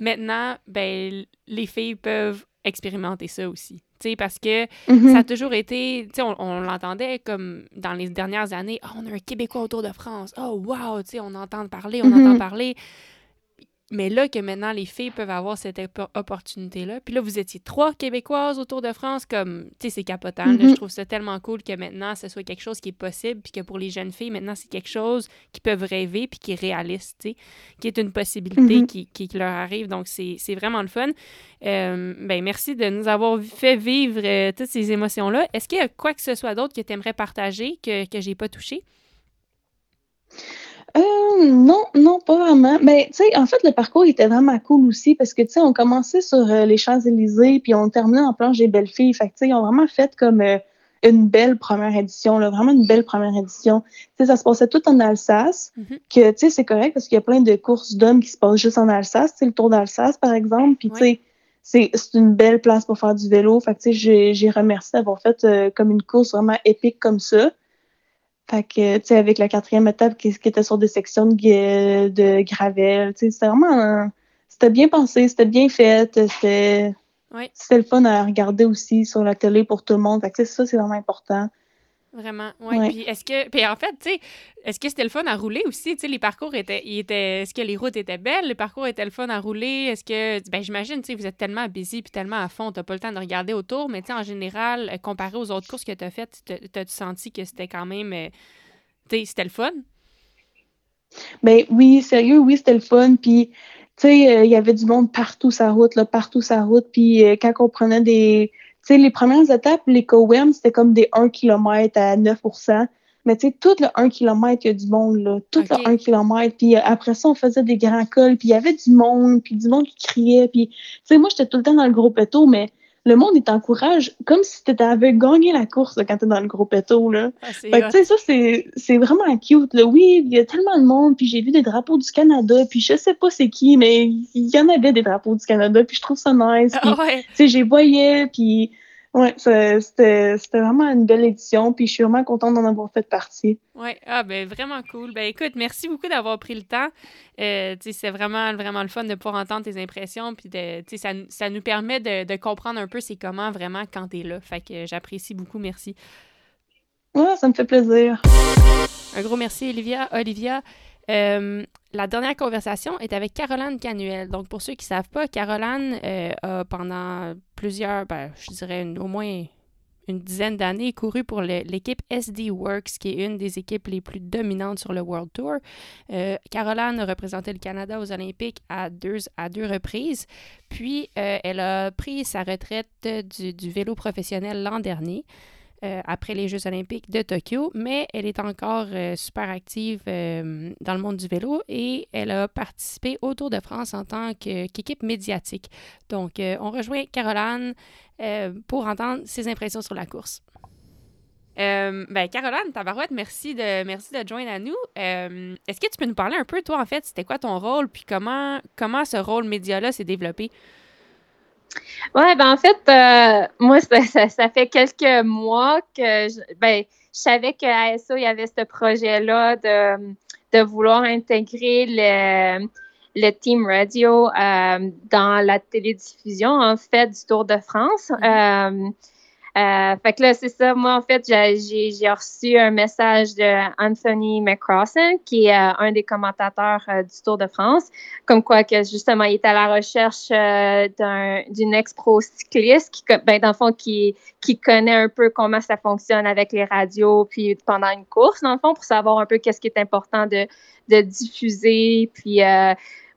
maintenant, ben, les filles peuvent expérimenter ça aussi. Tu sais, parce que mm-hmm. ça a toujours été, tu sais, on, l'entendait comme dans les dernières années, oh, on a un Québécois autour de France. Oh, wow, tu sais, on entend parler, on mm-hmm. entend parler. Mais là que maintenant les filles peuvent avoir cette opportunité-là. Puis là, vous étiez trois Québécoises autour de France, comme, tu sais, c'est capotant. Je mm-hmm. trouve ça tellement cool que maintenant, ce soit quelque chose qui est possible, puis que pour les jeunes filles, maintenant, c'est quelque chose qu'ils peuvent rêver, puis qui est réaliste, tu sais, qui est une possibilité mm-hmm. qui, leur arrive. Donc, c'est vraiment le fun. Euh, ben, merci de nous avoir fait vivre euh, toutes ces émotions-là. Est-ce qu'il y a quoi que ce soit d'autre que tu aimerais partager que, que j'ai pas touché? Euh, non, non, pas vraiment. Ben, tu sais, en fait, le parcours était vraiment cool aussi parce que, tu sais, on commençait sur euh, les Champs-Élysées puis on terminait en planche des belles filles. Fait que, tu sais, ils ont vraiment fait comme euh, une belle première édition, là, vraiment une belle première édition. sais, ça se passait tout en Alsace, mm-hmm. que tu sais, c'est correct parce qu'il y a plein de courses d'hommes qui se passent juste en Alsace, c'est le Tour d'Alsace, par exemple. Puis, tu sais, c'est une belle place pour faire du vélo. Fait que, tu sais, j'ai remercié d'avoir fait euh, comme une course vraiment épique comme ça. Fait que, tu sais, avec la quatrième étape qui, était sur des sections de, de gravel, tu sais, c'était vraiment... C'était bien pensé, c'était bien fait, c'était... C'était le fun à regarder aussi sur la télé pour tout le monde. Fait que, ça, c'est vraiment important. Vraiment. Oui. Puis est-ce que. Puis en fait, tu sais, est-ce que c'était le fun à rouler aussi? Tu sais, les parcours étaient. étaient est-ce que les routes étaient belles? Les parcours étaient le fun à rouler? Est-ce que. Ben, j'imagine, tu sais, vous êtes tellement busy puis tellement à fond, t'as pas le temps de regarder autour, mais tu sais, en général, euh, comparé aux autres courses que tu as faites, t'as-tu senti que c'était quand même. Euh, tu sais, c'était le fun? Ben oui, sérieux, oui, c'était le fun. Puis, tu sais, euh, il y avait du monde partout sa route, là, partout sa route. Puis, quand on prenait des sais, les premières étapes, les COEM, c'était comme des 1 km à 9% mais tu sais, tout le 1 km, il y a du monde, là. Tout le 1 km. Puis euh, après ça, on faisait des grands cols, puis il y avait du monde, puis du monde qui criait. Puis, tu sais, moi, j'étais tout le temps dans le gros péto, mais le monde, il t'encourage comme si tu avais gagné la course quand tu es dans le gros péto, là. Ah, fait que, tu sais, ça, c'est vraiment cute, là. Oui, il y a tellement de monde, puis j'ai vu des drapeaux du Canada, puis je sais pas c'est qui, mais il y en avait des drapeaux du Canada, puis je trouve ça nice. Ah, tu sais, j'ai voyé, puis oui, c'était vraiment une belle édition, puis je suis vraiment contente d'en avoir fait partie. Oui, ah ben vraiment cool. Ben écoute, merci beaucoup d'avoir pris le temps. Euh, c'est vraiment, vraiment le fun de pouvoir entendre tes impressions, puis de, ça, ça nous permet de, de comprendre un peu c'est comment vraiment quand tu es là. Fait que j'apprécie beaucoup, merci. Ouais, ça me fait plaisir. Un gros merci, Olivia. Olivia, euh, la dernière conversation est avec Caroline Canuel. Donc, pour ceux qui ne savent pas, Caroline euh, a pendant plusieurs, ben, je dirais au moins une dizaine d'années, couru pour l'équipe SD Works, qui est une des équipes les plus dominantes sur le World Tour. Euh, Caroline a représenté le Canada aux Olympiques à deux, reprises. Puis, elle a pris sa retraite du vélo professionnel l'an dernier. Euh, après les Jeux olympiques de Tokyo, mais elle est encore euh, super active euh, dans le monde du vélo et elle a participé au Tour de France en tant qu'équipe médiatique. Donc, on rejoint Caroline pour entendre ses impressions sur la course. ben, Caroline, Tabarouette, merci de, merci de te joindre à nous. Est-ce que tu peux nous parler un peu, toi, en fait, c'était quoi ton rôle, puis comment, comment ce rôle média-là s'est développé? Oui, ben en fait, euh, moi, ça, ça, fait quelques mois que je, ben, je savais qu'à ASO, il y avait ce projet-là de, de vouloir intégrer le, le Team Radio euh, dans la télédiffusion, en fait, du Tour de France. Mm-hmm. Euh, euh, fait que là, c'est ça. Moi, en fait, j'ai reçu un message de Anthony McCrossan, qui est euh, un des commentateurs euh, du Tour de France, comme quoi que justement, il est à la recherche d'une ex-pro cycliste qui, ben, dans le fond, qui, qui connaît un peu comment ça fonctionne avec les radios, puis pendant une course, dans le fond, pour savoir un peu qu'est-ce qui est important de, de diffuser, puis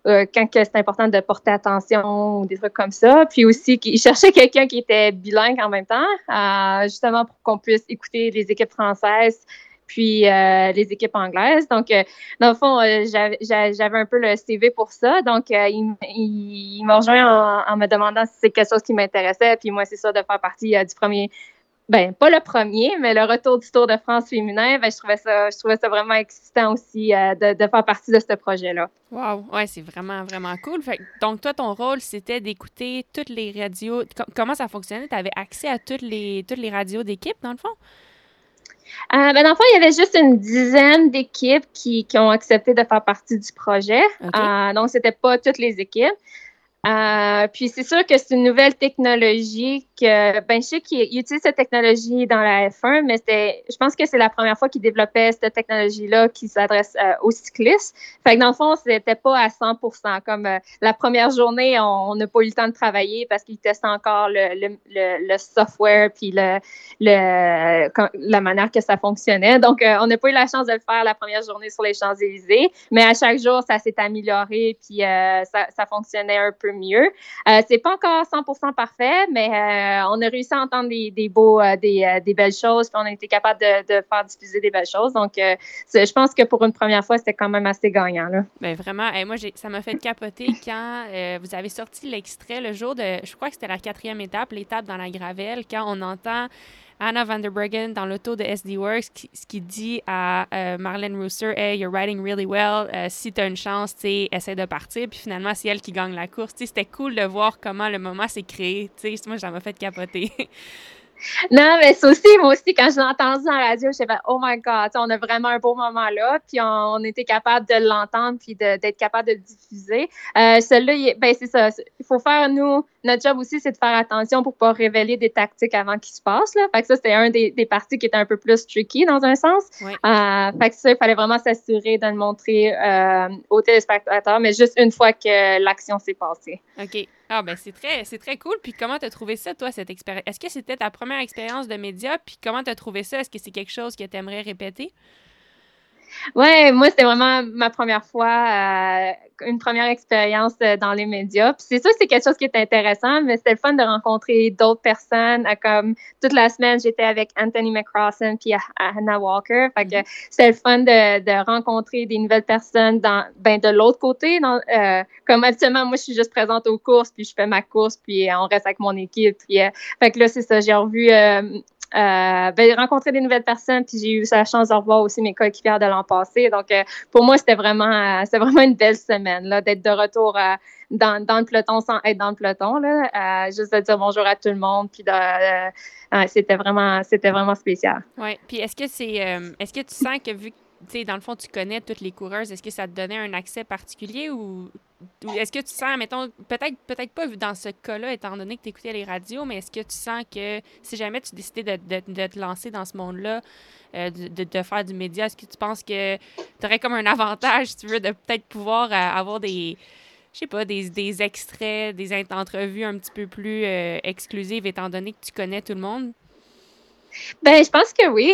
euh, quand c'est important de porter attention ou des trucs comme ça. Puis aussi, il cherchait quelqu'un qui était bilingue en même temps, euh, justement pour qu'on puisse écouter les équipes françaises puis euh, les équipes anglaises. Donc, dans le fond, j'avais un peu le CV pour ça. Donc, il, il, m'a rejoint en, me demandant si c'est quelque chose qui m'intéressait. Puis moi, c'est ça de faire partie du premier ben pas le premier, mais le retour du Tour de France féminin, ben, je trouvais ça, je trouvais ça vraiment excitant aussi euh, de, de, faire partie de ce projet-là. Wow, ouais, c'est vraiment vraiment cool. Fait, donc toi, ton rôle, c'était d'écouter toutes les radios. comment ça fonctionnait? Tu avais accès à toutes les toutes les radios d'équipe dans le fond? Euh, ben, dans le fond, il y avait juste une dizaine d'équipes qui, qui, ont accepté de faire partie du projet. Euh, donc, c'était pas toutes les équipes. Euh, puis c'est sûr que c'est une nouvelle technologie ben, je sais qu'ils utilisent cette technologie dans la F1, mais je pense que c'est la première fois qu'ils développaient cette technologie-là qui s'adresse euh, aux cyclistes. Fait que dans le fond, c'était pas à 100% Comme euh, la première journée, on n'a pas eu le temps de travailler parce qu'ils testaient encore le, software puis le, la manière que ça fonctionnait. Donc, on n'a pas eu la chance de le faire la première journée sur les Champs-Élysées, mais à chaque jour, ça s'est amélioré puis ça, ça fonctionnait un peu mieux. Euh, c'est pas encore 100% parfait, mais euh, on a réussi à entendre des, beaux, euh, des, belles choses, puis on a été capable de, faire diffuser des belles choses. Donc, je pense que pour une première fois, c'était quand même assez gagnant. Bien, vraiment, moi, ça m'a fait capoter quand vous avez sorti l'extrait le jour de, je crois que c'était la quatrième étape, l'étape dans la gravelle, quand on entend Anna Vanderbergen dans l'auto de SD Works, ce qui dit à euh, Marlene Rooster Hey, you're riding really well. Euh, si tu as une chance, essaie de partir. Puis finalement, c'est elle qui gagne la course. C'était cool de voir comment le moment s'est créé. moi, ça m'a fait capoter. Non, mais c'est aussi, moi aussi, quand je l'ai entendu la radio, je fait Oh my God, on a vraiment un beau moment là, puis on, était capable de l'entendre, puis d'être capable de le diffuser. Euh, Celui-là, ben, c'est ça. Il faut faire, nous, notre job aussi, c'est de faire attention pour pas révéler des tactiques avant qu'ils se passent. Là. Fait que ça, c'était un des, des, parties qui était un peu plus tricky dans un sens. Euh, fait que ça, il fallait vraiment s'assurer de le montrer euh, aux téléspectateurs, mais juste une fois que l'action s'est passée. OK. Ah ben c'est très c'est très cool. Puis comment t'as trouvé ça toi cette expérience Est-ce que c'était ta première expérience de média? Puis comment t'as trouvé ça? Est-ce que c'est quelque chose que t'aimerais répéter? Ouais, moi, c'était vraiment ma première fois, euh, une première expérience euh, dans les médias. Puis c'est ça, c'est quelque chose qui est intéressant, mais c'était le fun de rencontrer d'autres personnes. Euh, comme toute la semaine, j'étais avec Anthony McCrossan puis Hannah Walker. Fait que mm-hmm. c'était le fun de, de, rencontrer des nouvelles personnes dans, ben, de l'autre côté. Dans, comme habituellement, moi, je suis juste présente aux courses, puis je fais ma course, puis on reste avec mon équipe. Puis, fait que là, c'est ça, j'ai revu euh, ben, rencontrer des nouvelles personnes, puis j'ai eu la chance de revoir aussi mes coéquipières de l'an passé. Donc, euh, pour moi, c'était vraiment, euh, vraiment une belle semaine, d'être de retour dans, dans, le peloton sans être dans le peloton, là, juste de dire bonjour à tout le monde, puis c'était vraiment, c'était vraiment spécial. Oui, puis est-ce que c'est, est-ce que tu sens que vu que dans le fond, tu connais toutes les coureuses. Est-ce que ça te donnait un accès particulier ou, est-ce que tu sens, mettons, peut-être peut-être pas dans ce cas-là, étant donné que tu écoutais les radios, mais est-ce que tu sens que si jamais tu décidais de, te lancer dans ce monde-là, euh, de, de, faire du média, est-ce que tu penses que tu aurais comme un avantage, si tu veux, de peut-être pouvoir euh, avoir des je sais pas, des, des, extraits, des entrevues un petit peu plus euh, exclusives, étant donné que tu connais tout le monde? Ben, je pense que oui.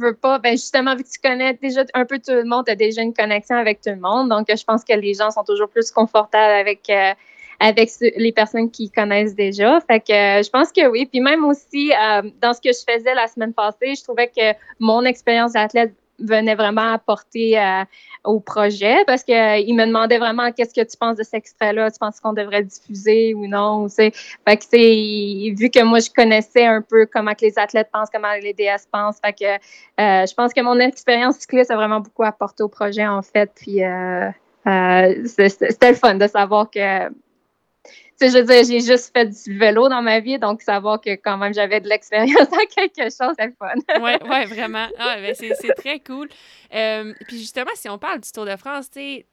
Veux pas. Ben, justement, vu que tu connais déjà un peu tout le monde, tu as déjà une connexion avec tout le monde. Donc, je pense que les gens sont toujours plus confortables avec, euh, avec les personnes qui connaissent déjà. Fait que euh, je pense que oui. Puis même aussi, euh, dans ce que je faisais la semaine passée, je trouvais que mon expérience d'athlète venait vraiment apporter euh, au projet parce qu'il euh, me demandait vraiment qu'est-ce que tu penses de cet extrait-là, tu penses qu'on devrait diffuser ou non. Fait que vu que moi je connaissais un peu comment que les athlètes pensent, comment les DS pensent, fait que euh, je pense que mon expérience cycliste a vraiment beaucoup apporté au projet en fait. Puis c'était le fun de savoir que je veux dire, j'ai juste fait du vélo dans ma vie, donc savoir que quand même j'avais de l'expérience dans quelque chose, c'est fun. oui, ouais, vraiment. Ah, ben, c'est très cool. Euh, puis justement, si on parle du Tour de France, tu sais,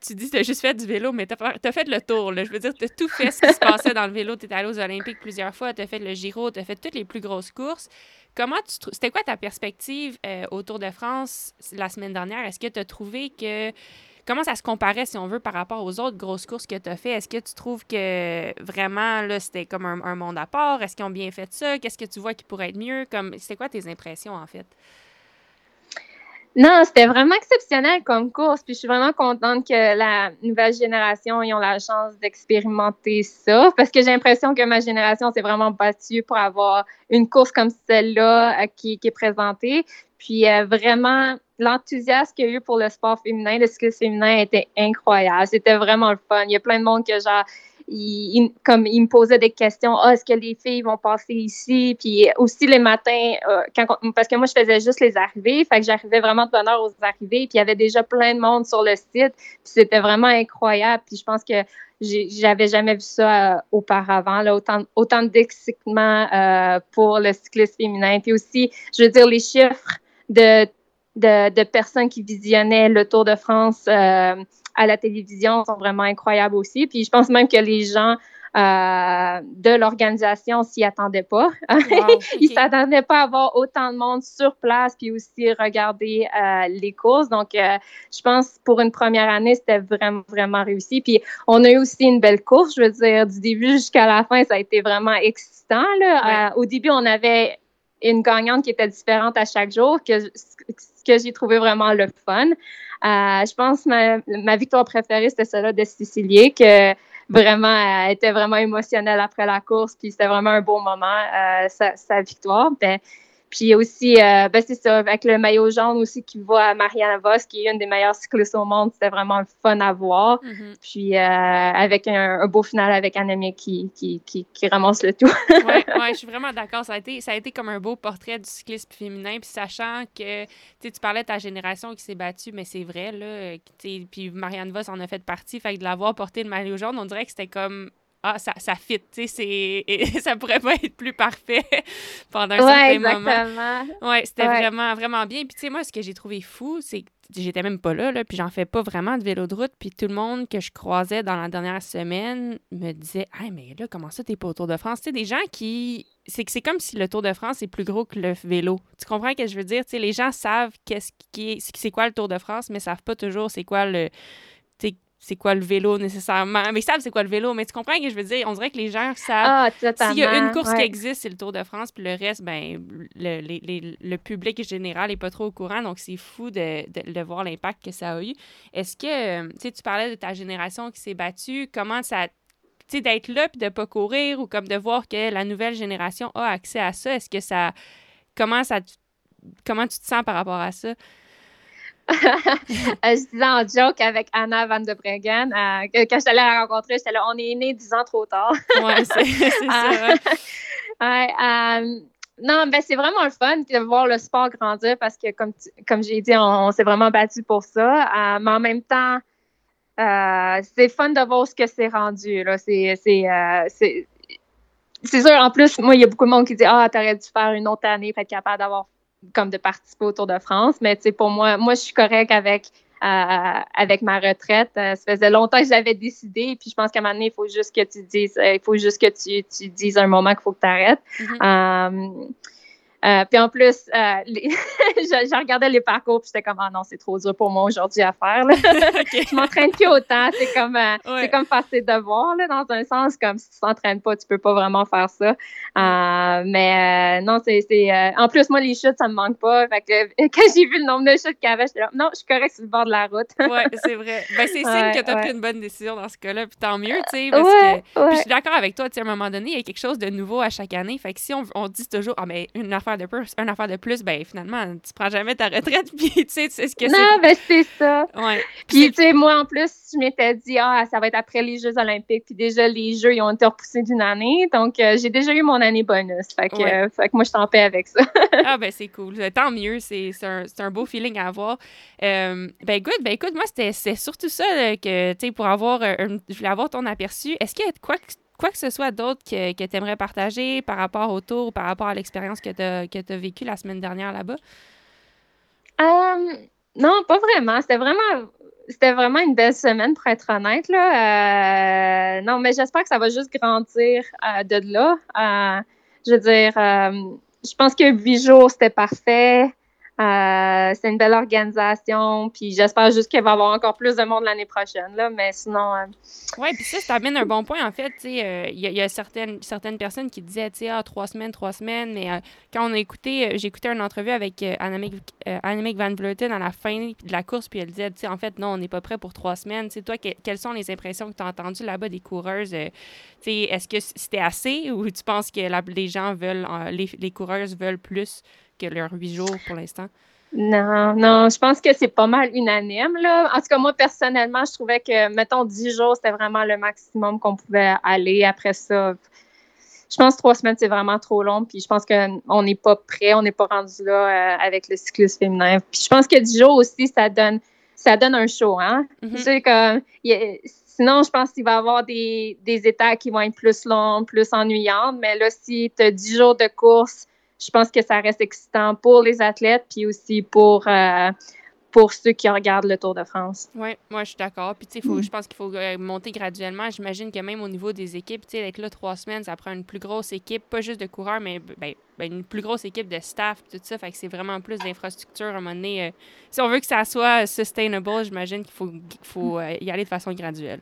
tu dis que tu as juste fait du vélo, mais tu as, fait le tour. Là. Je veux dire, tu as tout fait ce qui se passait dans le vélo. Tu es allé aux Olympiques plusieurs fois, tu as fait le Giro, tu as fait toutes les plus grosses courses. Comment tu C'était quoi ta perspective euh, au Tour de France la semaine dernière? Est-ce que tu as trouvé que comment ça se comparait, si on veut, par rapport aux autres grosses courses que tu as fait? Est-ce que tu trouves que vraiment, là, c'était comme un, monde à part? Est-ce qu'ils ont bien fait ça? Qu'est-ce que tu vois qui pourrait être mieux? Comme, c'est quoi tes impressions, en fait? Non, c'était vraiment exceptionnel comme course. Puis je suis vraiment contente que la nouvelle génération ait la chance d'expérimenter ça. Parce que j'ai l'impression que ma génération s'est vraiment battue pour avoir une course comme celle-là euh, qui, est présentée. Puis euh, vraiment, l'enthousiasme qu'il y a eu pour le sport féminin, le cyclisme féminin était incroyable. C'était vraiment le fun. Il y a plein de monde que genre il, comme il me posait des questions, ah, est-ce que les filles vont passer ici? Puis aussi les matins, euh, parce que moi, je faisais juste les arrivées, fait que j'arrivais vraiment de bonne heure aux arrivées, puis il y avait déjà plein de monde sur le site, puis c'était vraiment incroyable. Puis je pense que j'avais jamais vu ça euh, auparavant, là, autant, autant d'excitement euh, pour le cyclisme féminin. Puis aussi, je veux dire, les chiffres de personnes qui visionnaient le Tour de France euh, à la télévision sont vraiment incroyables aussi. Puis je pense même que les gens euh, de l'organisation s'y attendaient pas. Ils s'attendaient pas à avoir autant de monde sur place puis aussi regarder euh, les courses. Donc, euh, je pense pour une première année, c'était vraiment, vraiment réussi. Puis on a eu aussi une belle course. Je veux dire, du début jusqu'à la fin, ça a été vraiment excitant. Là. au début, on avait une gagnante qui était différente à chaque jour, que, que j'ai trouvé vraiment le fun. Euh, je pense ma, ma victoire préférée, c'était celle-là de Cécilie, que vraiment, elle était vraiment émotionnelle après la course, puis c'était vraiment un beau moment, euh, sa, sa, victoire. Ben, Puis aussi, euh, ben c'est ça, avec le maillot jaune aussi qui va à Marianne Vos, qui est une des meilleures cyclistes au monde. C'était vraiment fun à voir. Mm-hmm. Puis euh, avec un, beau final avec Annemiek qui, qui, qui, qui, ramasse le tout. oui, ouais, je suis vraiment d'accord. Ça, a été, ça a été comme un beau portrait du cyclisme féminin. Puis sachant que tu parlais de ta génération qui s'est battue, mais c'est vrai, là. Puis Marianne Vos en a fait partie. Fait que de l'avoir porté le maillot jaune, on dirait que c'était comme ah, ça, ça fit, tu sais, ça pourrait pas être plus parfait pendant un certain moment. Ouais, c'était vraiment, vraiment bien. Puis, tu sais, moi, ce que j'ai trouvé fou, c'est que j'étais même pas là, là puis j'en fais pas vraiment de vélo de route. Puis tout le monde que je croisais dans la dernière semaine me disait Ah, mais là, comment ça, t'es pas au Tour de France? Tu sais, des gens qui. C'est que c'est comme si le Tour de France est plus gros que le vélo. Tu comprends ce que je veux dire? Tu sais, les gens savent qu'est-ce qui est, c'est quoi le Tour de France, mais savent pas toujours c'est quoi le c'est quoi le vélo nécessairement. Mais ils savent c'est quoi le vélo, mais tu comprends ce que je veux dire? On dirait que les gens savent. Ah, S'il y a une course qui existe, c'est le Tour de France, puis le reste, ben, le, le public général n'est pas trop au courant, donc c'est fou de, de, voir l'impact que ça a eu. Est-ce que, tu sais, tu parlais de ta génération qui s'est battue, comment ça tu sais, d'être là puis de pas courir ou comme de voir que la nouvelle génération a accès à ça, est-ce que ça. Comment ça. Comment tu te sens par rapport à ça? Euh, je disais en joke avec Anna Van de Breggen, euh, quand je la rencontrer, j'étais là, on est né dix ans trop tard. ouais, c'est ça. Euh, non, ben c'est vraiment le fun de voir le sport grandir parce que, comme, comme j'ai dit, on, s'est vraiment battu pour ça. mais en même temps, c'est fun de voir ce que c'est rendu. C'est, c'est, sûr, en plus, moi, il y a beaucoup de monde qui dit Ah, t'aurais dû faire une autre année pour être capable d'avoir comme de participer au Tour de France. Mais pour moi, moi, je suis correcte avec, euh, avec ma retraite. Euh, ça faisait longtemps que j'avais décidé. Puis je pense qu'à un moment donné, il faut juste que tu dises, euh, il faut juste que tu, tu dises un moment qu'il faut que tu arrêtes. Mm-hmm. Euh, puis en plus, euh, je, regardais les parcours, puis j'étais comme, ah non, c'est trop dur pour moi aujourd'hui à faire. Là. je m'entraîne plus autant. C'est comme, euh, c'est comme faire ses devoirs, là, dans un sens, comme si tu t'entraînes pas, tu peux pas vraiment faire ça. mais non, c'est, en plus, moi, les chutes, ça me manque pas. Fait que quand j'ai vu le nombre de chutes qu'il y avait, j'étais là, non, je suis correct sur le bord de la route. oui, c'est vrai. Ben, c'est signe que tu as pris une bonne décision dans ce cas-là, puis tant mieux, tu sais, parce que je suis d'accord avec toi, tu sais, à un moment donné, il y a quelque chose de nouveau à chaque année. Fait que si on, on dit toujours, ah, mais une affaire de plus, une affaire de plus, ben finalement, tu prends jamais ta retraite, puis tu sais, tu sais ce que c'est. Non, ben c'est ça. Ouais. Puis, tu sais, moi, en plus, je m'étais dit, ah, ça va être après les Jeux olympiques, puis déjà, les Jeux, ils ont été repoussés d'une année, donc euh, j'ai déjà eu mon année bonus. Fait que, fait que moi, je t'en paix avec ça. ah, ben c'est cool. Tant mieux, c'est un, un, beau feeling à avoir. Euh, ben, good, ben écoute, moi, c'est surtout ça que, tu sais, pour avoir, je voulais avoir ton aperçu. Est-ce qu'il y a quoi que quoi que ce soit d'autre que, que tu aimerais partager par rapport au tour, par rapport à l'expérience que tu as, vécue la semaine dernière là-bas? Euh, non, pas vraiment. C'était vraiment c'était vraiment une belle semaine, pour être honnête. Là. Euh, non, mais j'espère que ça va juste grandir euh, de là. je veux dire, je pense que huit jours, c'était parfait. Euh, c'est une belle organisation, puis j'espère juste qu'il va y avoir encore plus de monde l'année prochaine, là, mais sinon... Euh, oui, puis ça, ça amène un bon point, en fait, euh, il y, a certaines, certaines personnes qui disaient, tu sais, ah, trois semaines, trois semaines, mais quand on a écouté, j'ai écouté une entrevue avec Annemiek, Van Vleuten à la fin de la course, puis elle disait, tu sais, en fait, non, on n'est pas prêt pour trois semaines, tu sais, toi, quelles sont les impressions que tu as entendues là-bas des coureuses, tu sais, est-ce que c'était assez, ou tu penses que les gens veulent, les, les coureuses veulent plus? Que leurs huit jours pour l'instant? Non, non, je pense que c'est pas mal unanime. Là. En tout cas, moi, personnellement, je trouvais que, mettons, dix jours, c'était vraiment le maximum qu'on pouvait aller. Après ça, je pense que trois semaines, c'est vraiment trop long. Puis je pense qu'on n'est pas prêt, on n'est pas rendu là euh, avec le cyclisme féminin. Puis je pense que dix jours aussi, ça donne, ça donne un show. Hein? Sais, comme, sinon, je pense qu'il va y avoir des, des états qui vont être plus longs, plus ennuyants. Mais là, si tu as dix jours de course, je pense que ça reste excitant pour les athlètes, puis aussi pour, euh, pour ceux qui regardent le Tour de France. Oui, moi, je suis d'accord. Puis, tu sais, je pense qu'il faut euh, monter graduellement. J'imagine que même au niveau des équipes, tu sais, avec là, trois semaines, ça prend une plus grosse équipe, pas juste de coureurs, mais ben, ben, une plus grosse équipe de staff, tout ça. Fait que c'est vraiment plus d'infrastructure à un moment donné. Euh, si on veut que ça soit sustainable, j'imagine qu'il faut, faut y aller de façon graduelle.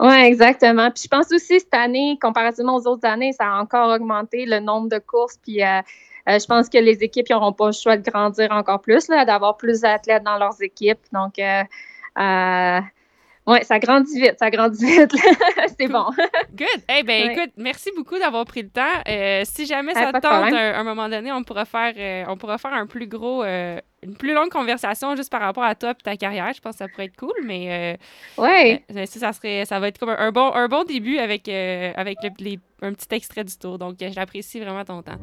Oui, exactement. Puis je pense aussi cette année, comparativement aux autres années, ça a encore augmenté le nombre de courses. Puis euh, euh, je pense que les équipes n'auront pas le choix de grandir encore plus, d'avoir plus d'athlètes dans leurs équipes. Donc, euh, Ouais, ça grandit vite, ça grandit vite. c'est bon. Good. Eh ben, écoute, merci beaucoup d'avoir pris le temps. Euh, si jamais ça te tente, à un, moment donné, on pourra faire, euh, on pourra faire un plus gros, euh, une plus longue conversation juste par rapport à toi et ta carrière. Je pense que ça pourrait être cool, mais ouais. ça, serait, ça va être comme un, bon, un bon début avec, avec les, un petit extrait du tour. Donc, j'apprécie vraiment ton temps.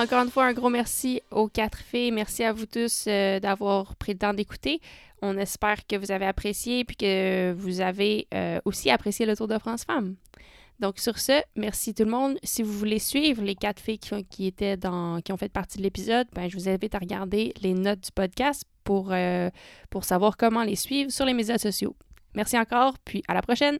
Encore une fois, un gros merci aux quatre filles. Merci à vous tous euh, d'avoir pris le temps d'écouter. On espère que vous avez apprécié et que vous avez euh, aussi apprécié le Tour de France Femmes. Donc sur ce, merci tout le monde. Si vous voulez suivre les quatre filles qui, étaient dans, qui ont fait partie de l'épisode, ben, je vous invite à regarder les notes du podcast pour, euh, pour savoir comment les suivre sur les médias sociaux. Merci encore, puis à la prochaine!